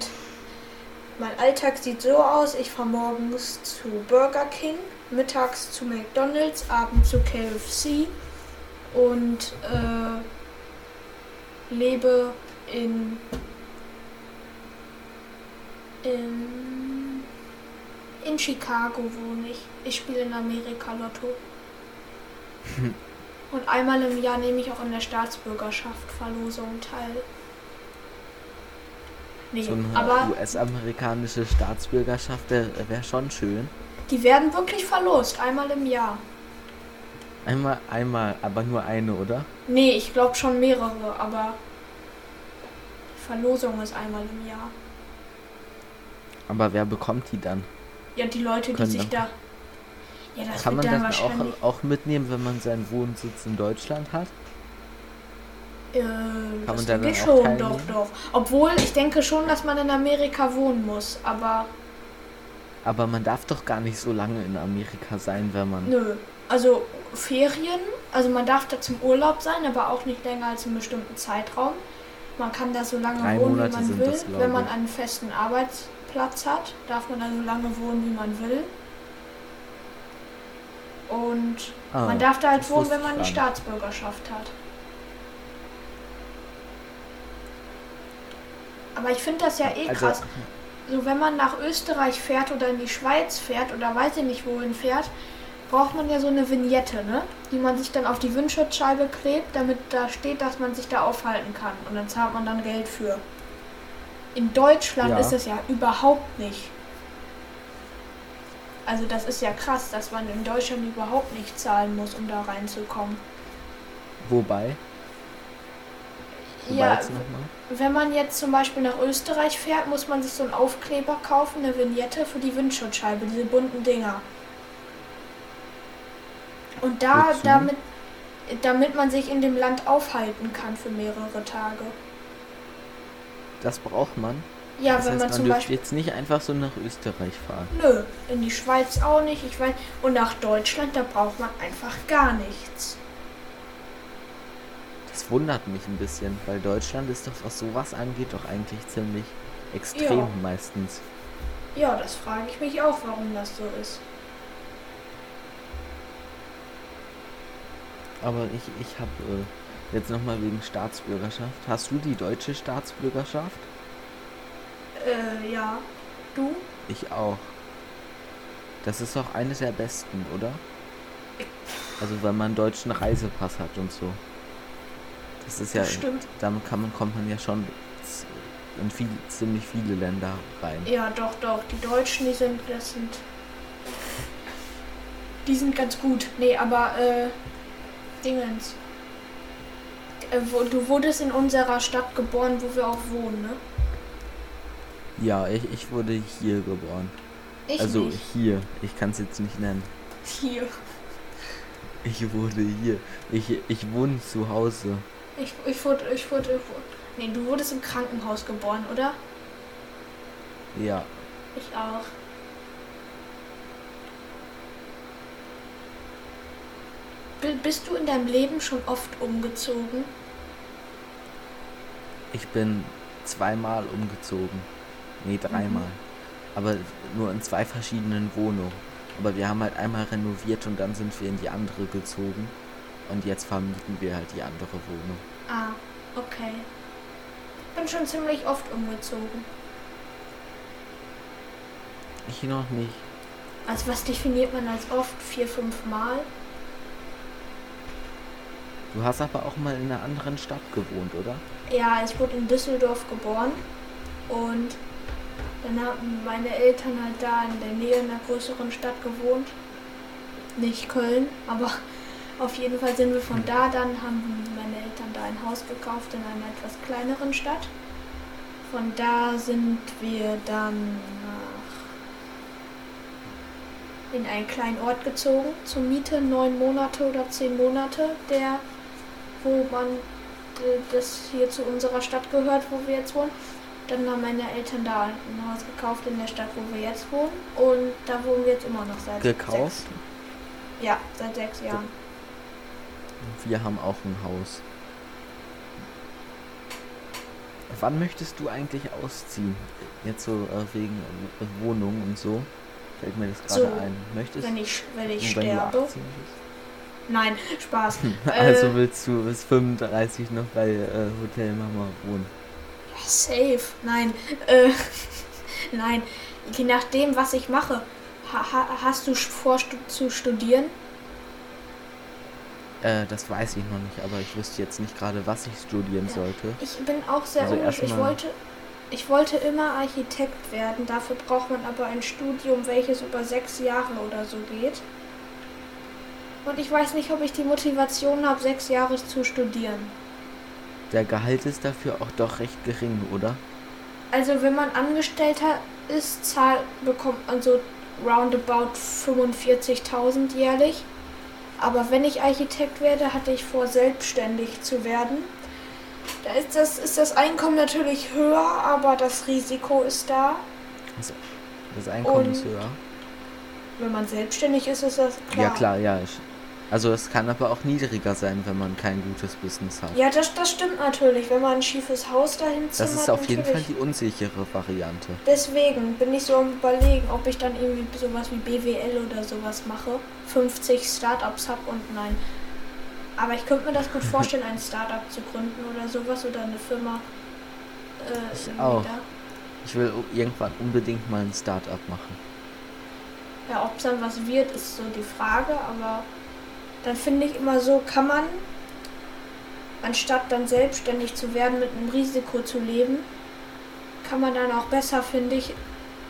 mein Alltag sieht so aus, ich fahre morgens zu Burger King, mittags zu McDonald's, abends zu KFC und äh, lebe in, in, in Chicago wohne ich. Ich spiele in Amerika Lotto. (laughs) und einmal im Jahr nehme ich auch an der Staatsbürgerschaft Verlosung teil. Nee, so eine US-amerikanische Staatsbürgerschaft wäre wär schon schön. Die werden wirklich verlost, einmal im Jahr. Einmal, einmal, aber nur eine, oder? Nee, ich glaube schon mehrere, aber die Verlosung ist einmal im Jahr. Aber wer bekommt die dann? Ja, die Leute, die sich da. Ja, das Kann man das auch, auch mitnehmen, wenn man seinen Wohnsitz in Deutschland hat? Äh, Kann man denke ich schon, teilnehmen? doch, doch. Obwohl, ich denke schon, dass man in Amerika wohnen muss, aber... Aber man darf doch gar nicht so lange in Amerika sein, wenn man... Nö, Also Ferien, also man darf da zum Urlaub sein, aber auch nicht länger als einen bestimmten Zeitraum. Man kann da so lange Drei wohnen, Monate wie man will. das, Wenn man einen festen Arbeitsplatz hat, darf man da so lange wohnen, wie man will. Und Ah, man darf da halt wohnen, wenn man die. Staatsbürgerschaft hat. Aber ich finde das ja eh Also, krass. So, wenn man nach Österreich fährt oder in die Schweiz fährt oder weiß ich nicht wohin fährt, braucht man ja so eine Vignette, ne? Die man sich dann auf die Windschutzscheibe klebt, damit da steht, dass man sich da aufhalten kann. Und dann zahlt man dann Geld für. In Deutschland Ja. ist es ja überhaupt nicht. Also das ist ja krass, dass man in Deutschland überhaupt nicht zahlen muss, um da reinzukommen. wobei? Ja, wenn man jetzt zum Beispiel nach Österreich fährt, muss man sich so einen Aufkleber kaufen, eine Vignette für die Windschutzscheibe, diese bunten Dinger. Und da, Wozu? damit, damit man sich in dem Land aufhalten kann für mehrere Tage. Das braucht man. Ja, das wenn heißt, man man zum Beispiel. jetzt nicht einfach so nach Österreich fahren. Nö, in die Schweiz auch nicht, ich weiß. Und nach Deutschland, da braucht man einfach gar nichts. Das wundert mich ein bisschen, weil Deutschland ist doch, was sowas angeht, doch eigentlich ziemlich extrem Ja. meistens. Ja, das frage ich mich auch, warum das so ist. Aber ich, ich habe äh, jetzt nochmal wegen Staatsbürgerschaft. Hast du die deutsche Staatsbürgerschaft? Äh, ja. Du? Ich auch. Das ist doch eine der besten, oder? Also wenn man einen deutschen Reisepass hat und so. Das ist ja, Bestimmt. damit kann man, kommt man ja schon in viel, ziemlich viele Länder rein. Ja, doch, doch. Die Deutschen, die sind, das sind. Die sind ganz gut. Nee, aber, äh, Dingens. Äh, wo, du wurdest in unserer Stadt geboren, wo wir auch wohnen, ne? Ja, ich, ich wurde hier geboren. Ich also nicht. hier. Ich kann es jetzt nicht nennen. Hier. Ich wurde hier. Ich, ich wohne zu Hause. Ich, ich wurde, ich wurde, ich wurde. Nee, du wurdest im Krankenhaus geboren, oder? Ja. Ich auch. Bi- Bist du in deinem Leben schon oft umgezogen? Ich bin zweimal umgezogen. Nee, dreimal. Aber nur in zwei verschiedenen Wohnungen. Aber wir haben halt einmal renoviert und dann sind wir in die andere gezogen. Und jetzt vermieten wir halt die andere Wohnung. Ah, okay. Bin schon ziemlich oft umgezogen. Ich noch nicht. Also was definiert man als oft? Vier, fünf Mal? Du hast aber auch mal in einer anderen Stadt gewohnt, oder? Ja, ich wurde in Düsseldorf geboren und dann haben meine Eltern halt da in der Nähe in einer größeren Stadt gewohnt. Nicht Köln, aber auf jeden Fall sind wir von da dann, haben meine Eltern da ein Haus gekauft in einer etwas kleineren Stadt. Von da sind wir dann nach in einen kleinen Ort gezogen zur Miete, neun Monate oder zehn Monate, der wo man äh, das hier zu unserer Stadt gehört, wo wir jetzt wohnen. Dann haben meine Eltern da ein Haus gekauft in der Stadt, wo wir jetzt wohnen. Und da wohnen wir jetzt immer noch seit Gekauft? Sechs, ja, seit sechs Jahren. Wir haben auch ein Haus. Wann möchtest du eigentlich ausziehen? Jetzt so äh, wegen äh, Wohnung und so. Fällt mir das gerade So, ein. Möchtest Wenn ich, wenn ich sterbe. 18 bist? Nein, Spaß. (laughs) Also Äh, willst du bis 35 noch bei äh, Hotel Mama wohnen? Ja, safe. Nein. Äh, (laughs) nein. Je nachdem, was ich mache. Ha, hast du vor stu zu studieren? Äh, das weiß ich noch nicht, aber ich wüsste jetzt nicht gerade, was ich studieren Ja. sollte. Ich bin auch sehr Also unsicher. Ich wollte, ich wollte immer Architekt werden. Dafür braucht man aber ein Studium, welches über sechs Jahre oder so geht. Und ich weiß nicht, ob ich die Motivation habe, sechs Jahre zu studieren. Der Gehalt ist dafür auch doch recht gering, oder? Also wenn man Angestellter ist, zahl, bekommt man so roundabout 45.000 jährlich. Aber wenn ich Architekt werde, hatte ich vor, selbstständig zu werden. Da ist das, ist das Einkommen natürlich höher, aber das Risiko ist da. Das Einkommen ist Und- höher. Wenn man selbstständig ist, ist das klar. Ja klar, ja. Ich, Also es kann aber auch niedriger sein, wenn man kein gutes Business hat. Ja, das, das stimmt natürlich, wenn man ein schiefes Haus dahin zimmert. Das ist auf jeden Fall die unsichere Variante. Deswegen bin ich so am überlegen, ob ich dann irgendwie sowas wie BWL oder sowas mache. 50 Startups hab und nein. Aber ich könnte mir das gut (laughs) vorstellen, ein Startup zu gründen oder sowas oder eine Firma. Äh, ich auch. Da. Ich will irgendwann unbedingt mal ein Startup machen. Ja, ob es dann was wird, ist so die Frage, aber dann finde ich immer so, kann man, anstatt dann selbstständig zu werden, mit einem Risiko zu leben, kann man dann auch besser, finde ich,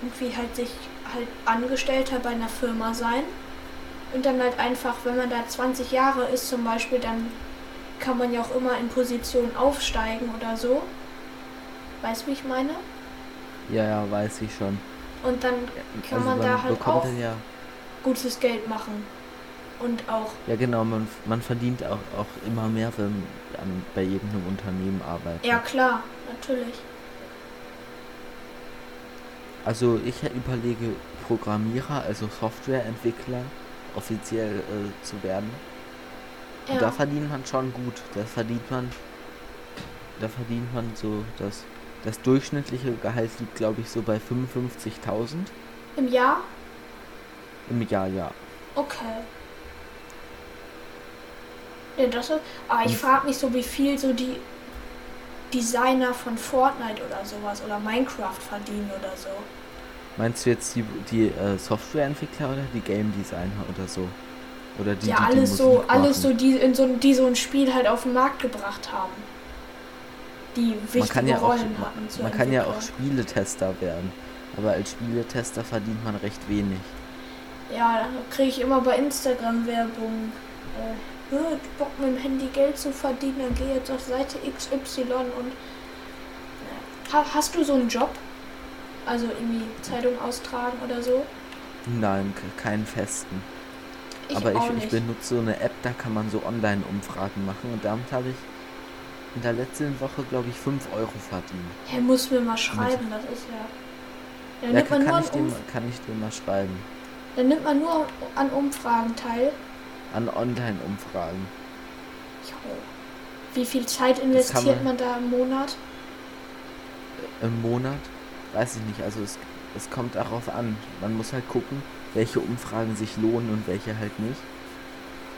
irgendwie halt sich halt Angestellter bei einer Firma sein. Und dann halt einfach, wenn man da 20 Jahre ist zum Beispiel, dann kann man ja auch immer in Positionen aufsteigen oder so. Weißt du, wie ich meine? Ja, ja, weiß ich schon. Und dann kann also man, man da halt auch ja gutes Geld machen und auch. Ja, genau, man, man verdient auch, auch immer mehr, wenn man bei jedem Unternehmen arbeitet. Ja, klar, natürlich. Also, ich überlege, Programmierer, also Softwareentwickler, offiziell äh, zu werden. Ja. Und da verdient man schon gut. Da verdient man. Da verdient man so das. Das durchschnittliche Gehalt liegt, glaube ich, so bei 55.000. Im Jahr? Im Jahr, ja. Okay. Ja, das ist, aber ich frage mich so, wie viel so die Designer von Fortnite oder sowas oder Minecraft verdienen oder so. Meinst du jetzt die, die äh, Softwareentwickler oder die Game Designer oder so? Oder die, ja, die, alles die so, alles so, die in so, die so ein Spiel halt auf den Markt gebracht haben. Die wichtige man kann ja Rollen auch, hatten. Man kann ja auch Spieletester werden. Aber als Spieletester verdient man recht wenig. Ja, da kriege ich immer bei Instagram Werbung. Äh, Bock mit dem Handy Geld zu verdienen, dann geh jetzt auf Seite XY und ha, hast du so einen Job? Also irgendwie Zeitung austragen oder so? Nein, keinen festen. Ich Aber ich, ich, benutze so eine App, da kann man so Online-Umfragen machen und damit habe ich in der letzten Woche, glaube ich, 5 Euro verdient. Er muss mir mal schreiben, das ist ja. ja kann, kann, ich dir, kann ich dir mal schreiben. Dann nimmt man nur an Umfragen teil an Online-Umfragen. Wie viel Zeit investiert man, man, da im Monat? Im Monat? Weiß ich nicht. Also es, es kommt darauf an. Man muss halt gucken, welche Umfragen sich lohnen und welche halt nicht.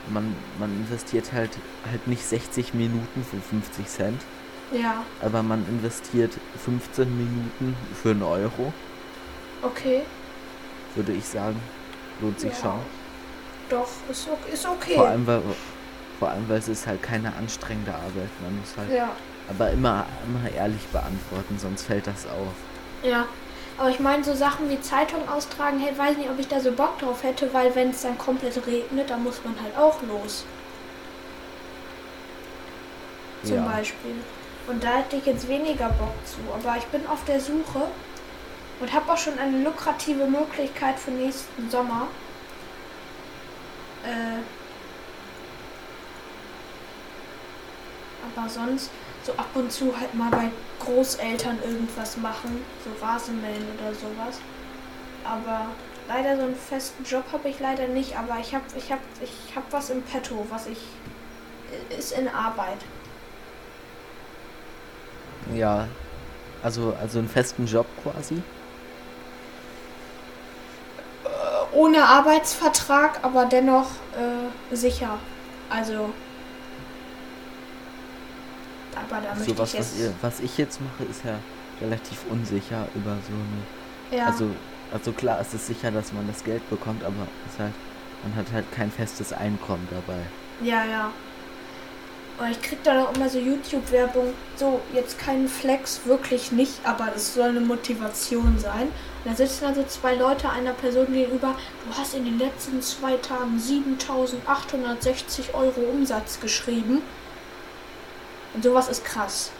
Man, man investiert halt halt nicht 60 Minuten für 50 Cent. Ja. Aber man investiert 15 Minuten für einen Euro. Okay. Würde ich sagen. Lohnt sich ja. schon. Doch, ist, ist okay. Vor allem, weil, vor allem, weil es ist halt keine anstrengende Arbeit. Man muss halt ja. aber immer, immer ehrlich beantworten, sonst fällt das auf. Ja, aber ich meine, so Sachen wie Zeitung austragen, hey, weiß nicht, ob ich da so Bock drauf hätte, weil wenn es dann komplett regnet, dann muss man halt auch los. Zum ja. Beispiel. Und da hätte ich jetzt weniger Bock zu. Aber ich bin auf der Suche und habe auch schon eine lukrative Möglichkeit für nächsten Sommer. Äh, aber sonst so ab und zu halt mal bei Großeltern irgendwas machen, so Rasenmähen oder sowas. Aber leider so einen festen Job habe ich leider nicht, aber ich habe ich hab, ich hab was im Petto, was ich ist in Arbeit. Ja, also also einen festen Job quasi. Ohne Arbeitsvertrag, aber dennoch äh, sicher. Also. Aber da möchte so was, ich jetzt was, ihr, was ich jetzt mache, ist ja relativ unsicher über so eine. Ja. Also, also klar, es ist sicher, dass man das Geld bekommt, aber es halt, man hat halt kein festes Einkommen dabei. Ja, ja. Und ich krieg da auch immer so YouTube-Werbung, so jetzt keinen Flex, wirklich nicht, aber das soll eine Motivation sein. Und da sitzen also zwei Leute einer Person gegenüber, du hast in den letzten zwei Tagen 7860 Euro Umsatz geschrieben. Und sowas ist krass.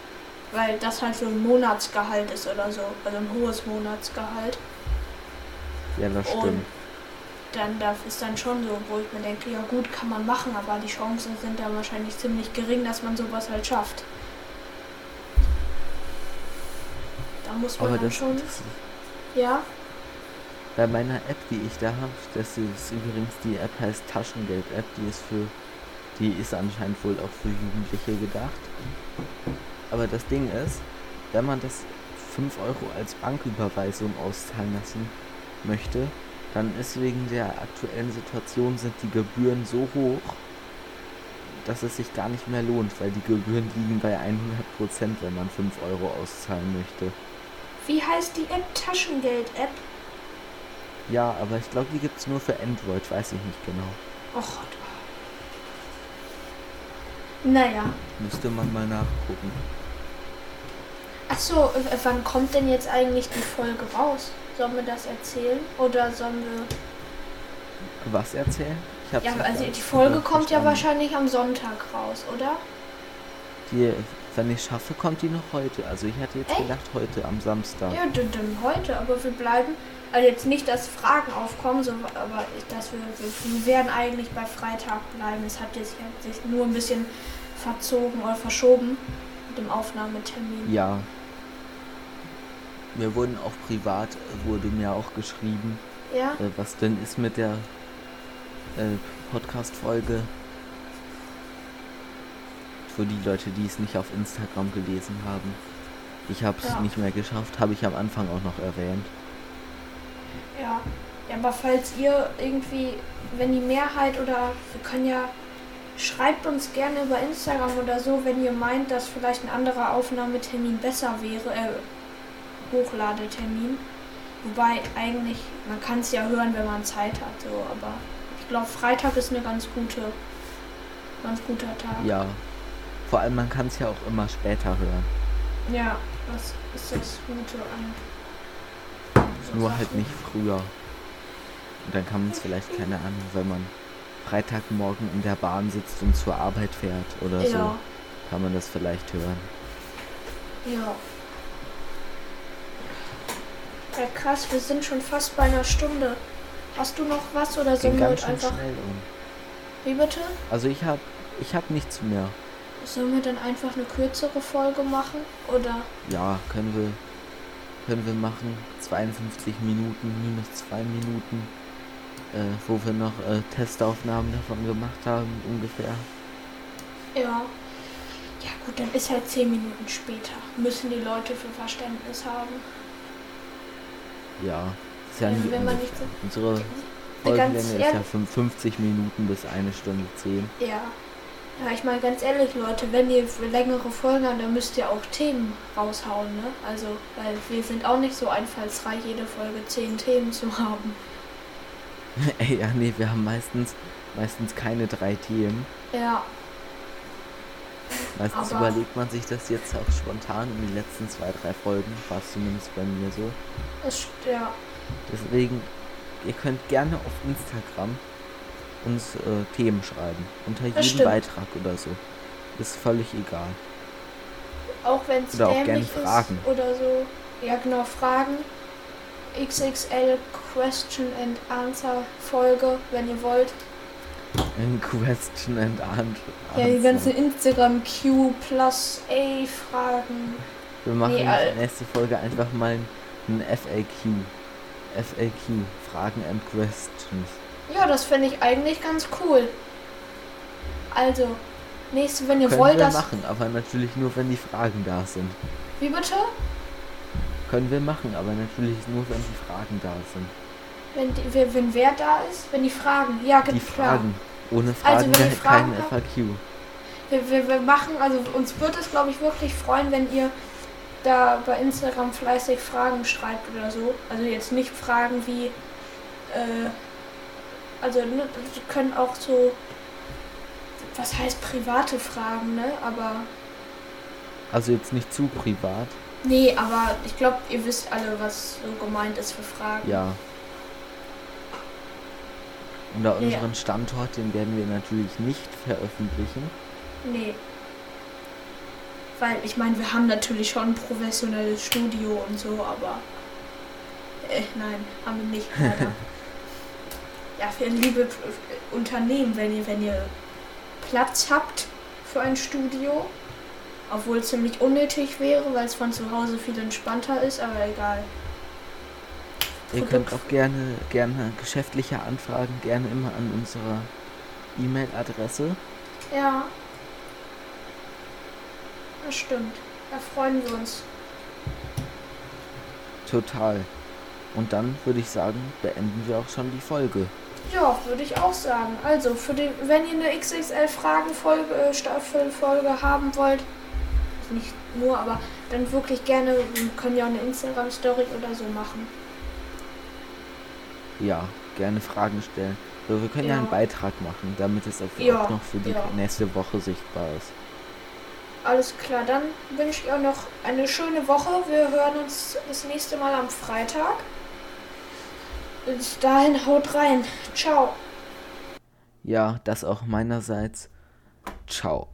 Weil das halt so ein Monatsgehalt ist oder so. Also ein hohes Monatsgehalt. Ja, das stimmt. Und dann das ist dann schon so, wo ich mir denke, ja gut, kann man machen, aber die Chancen sind da wahrscheinlich ziemlich gering, dass man sowas halt schafft. Da muss man aber dann schon. ja. bei meiner App, die ich da habe, das ist übrigens die App heißt Taschengeld-App, die ist für, die ist anscheinend wohl auch für Jugendliche gedacht. Aber das Ding ist, wenn man das 5 Euro als Banküberweisung auszahlen lassen möchte, dann ist wegen der aktuellen Situation sind die Gebühren so hoch, dass es sich gar nicht mehr lohnt, weil die Gebühren liegen bei 100%, wenn man 5 Euro auszahlen möchte. Wie heißt die App? Taschengeld-App? Ja, aber ich glaube, die gibt es nur für Android, weiß ich nicht genau. Gott. Naja. Müsste man mal nachgucken. Achso, wann kommt denn jetzt eigentlich die Folge raus? Sollen wir das erzählen? Oder sollen wir. Was erzählen? ja, also die Folge kommt ja wahrscheinlich am Sonntag raus, oder? Die, wenn ich schaffe, kommt die noch heute. Also ich hatte jetzt Echt? gedacht heute am Samstag. Ja, dann heute, aber wir bleiben. Also jetzt nicht, dass Fragen aufkommen, so, aber dass wir, wir, werden eigentlich bei Freitag bleiben. Es hat jetzt hat sich nur ein bisschen verzogen oder verschoben mit dem Aufnahmetermin. Ja. Mir wurden auch privat, wurde mir auch geschrieben, ja? Äh, was denn ist mit der äh, Podcast-Folge. Für die Leute, die es nicht auf Instagram gelesen haben. Ich habe es ja. nicht mehr geschafft, habe ich am Anfang auch noch erwähnt. Ja. ja, aber falls ihr irgendwie, wenn die Mehrheit oder wir können ja, schreibt uns gerne über Instagram oder so, wenn ihr meint, dass vielleicht ein anderer Aufnahmetermin besser wäre, äh, Hochladetermin. Wobei eigentlich, man kann es ja hören, wenn man Zeit hat, so, aber ich glaube, Freitag ist eine ganz gute, ganz guter Tag. Ja. Vor allem, man kann es ja auch immer später hören. Ja, das ist das Gute an. So Nur halt nicht früher. Und dann kann man es vielleicht, keine Ahnung, wenn man Freitagmorgen in der Bahn sitzt und zur Arbeit fährt oder ja. so, kann man das vielleicht hören. Ja. Ja, krass, wir sind schon fast bei einer Stunde. Hast du noch was oder sollen wir einfach. Schnell um. Wie bitte? Also ich habe ich hab nichts mehr. Sollen wir dann einfach eine kürzere Folge machen? Oder? Ja, können wir. Können wir machen. 52 Minuten, minus 2 Minuten. Äh, wo wir noch äh, Testaufnahmen davon gemacht haben, ungefähr. Ja. Ja gut, dann ist halt 10 Minuten später. Müssen die Leute für Verständnis haben. Ja, ist ja, nicht, wenn man nicht so unsere Folgenlänge ist ja 50 Minuten bis eine Stunde 10. Ja. Ja, ich meine ganz ehrlich, Leute, wenn ihr längere Folgen habt, dann müsst ihr auch Themen raushauen, ne? Also, weil wir sind auch nicht so einfallsreich, jede Folge 10 Themen zu haben. Ey, (laughs) ja, nee, wir haben meistens, meistens keine drei Themen. Ja. Meistens Aber überlegt man sich das jetzt auch spontan in den letzten zwei, drei Folgen, war es zumindest bei mir so. Das, ja. Deswegen, ihr könnt gerne auf Instagram uns äh, Themen schreiben. Unter jedem Beitrag oder so. Ist völlig egal. Auch wenn es Oder auch gerne Fragen. Oder so. Ja, genau, Fragen. XXL Question and Answer Folge, wenn ihr wollt. Ein Question and Answer. Ja, die ganzen Instagram Q plus A Fragen. Wir machen nee, nächste Folge einfach mal ein FAQ. FAQ, Fragen and Questions. Ja, das finde ich eigentlich ganz cool. Also, nächste, wenn ihr Können wollt, wir das machen, aber natürlich nur, wenn die Fragen da sind. Wie bitte? Können wir machen, aber natürlich nur, wenn die Fragen da sind. Wenn, die, wenn wer da ist? Wenn die Fragen. Ja, die Fragen. Ohne Fragen also, Fragen (laughs) kein FAQ. Wir, wir, wir machen, also uns würde es, glaube ich, wirklich freuen, wenn ihr da bei Instagram fleißig Fragen schreibt oder so. Also jetzt nicht Fragen wie, äh, also ne, die können auch so, was heißt private Fragen, ne? Aber. Also jetzt nicht zu privat. Nee, aber ich glaube, ihr wisst alle, was so gemeint ist für Fragen. Ja. Unter ja. unseren Standort, den werden wir natürlich nicht veröffentlichen. Nee. Weil ich meine, wir haben natürlich schon ein professionelles Studio und so, aber äh, nein, haben wir nicht. (laughs) Ja, für liebe Unternehmen, wenn ihr, wenn ihr Platz habt für ein Studio, obwohl es ziemlich unnötig wäre, weil es von zu Hause viel entspannter ist, aber egal. Ihr könnt auch gerne, gerne geschäftliche Anfragen gerne immer an unserer E-Mail-Adresse. Ja. Das stimmt. Da freuen wir uns. Total. Und dann würde ich sagen, beenden wir auch schon die Folge. Ja, würde ich auch sagen. Also, für den, wenn ihr eine XXL Fragenfolge, äh, Staffelfolge haben wollt, nicht nur, aber dann wirklich gerne, wir können ja auch eine Instagram Story oder so machen. Ja, gerne Fragen stellen. So, wir können ja. ja. einen Beitrag machen, damit es auch, ja, noch für die ja. nächste Woche sichtbar ist. Alles klar, dann wünsche ich euch noch eine schöne Woche. Wir hören uns das nächste Mal am Freitag. Bis dahin haut rein. Ciao. Ja, das auch meinerseits. Ciao.